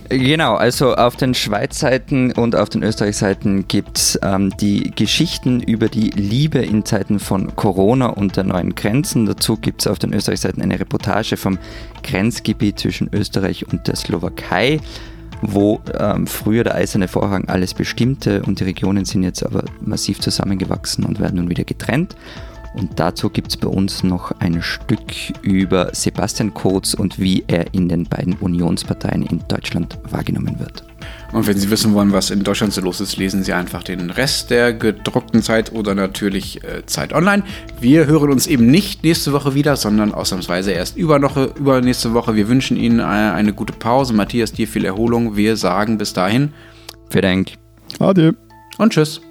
Speaker 1: Genau, also auf den Schweiz-Seiten und auf den Österreich-Seiten gibt es ähm, die Geschichten über die Liebe in Zeiten von Corona und der neuen Grenzen. Dazu gibt es auf den Österreich-Seiten eine Reportage vom Grenzgebiet zwischen Österreich und der Slowakei wo ähm, früher der eiserne Vorhang alles bestimmte und die Regionen sind jetzt aber massiv zusammengewachsen und werden nun wieder getrennt. Und dazu gibt es bei uns noch ein Stück über Sebastian Kurz und wie er in den beiden Unionsparteien in Deutschland wahrgenommen wird.
Speaker 3: Und wenn Sie wissen wollen, was in Deutschland so los ist, lesen Sie einfach den Rest der gedruckten Zeit oder natürlich äh, Zeit online. Wir hören uns eben nicht nächste Woche wieder, sondern ausnahmsweise erst übernächste Woche. Wir wünschen Ihnen eine, eine gute Pause. Matthias, dir viel Erholung. Wir sagen bis dahin.
Speaker 1: Vielen Dank.
Speaker 2: Adieu.
Speaker 3: Und tschüss.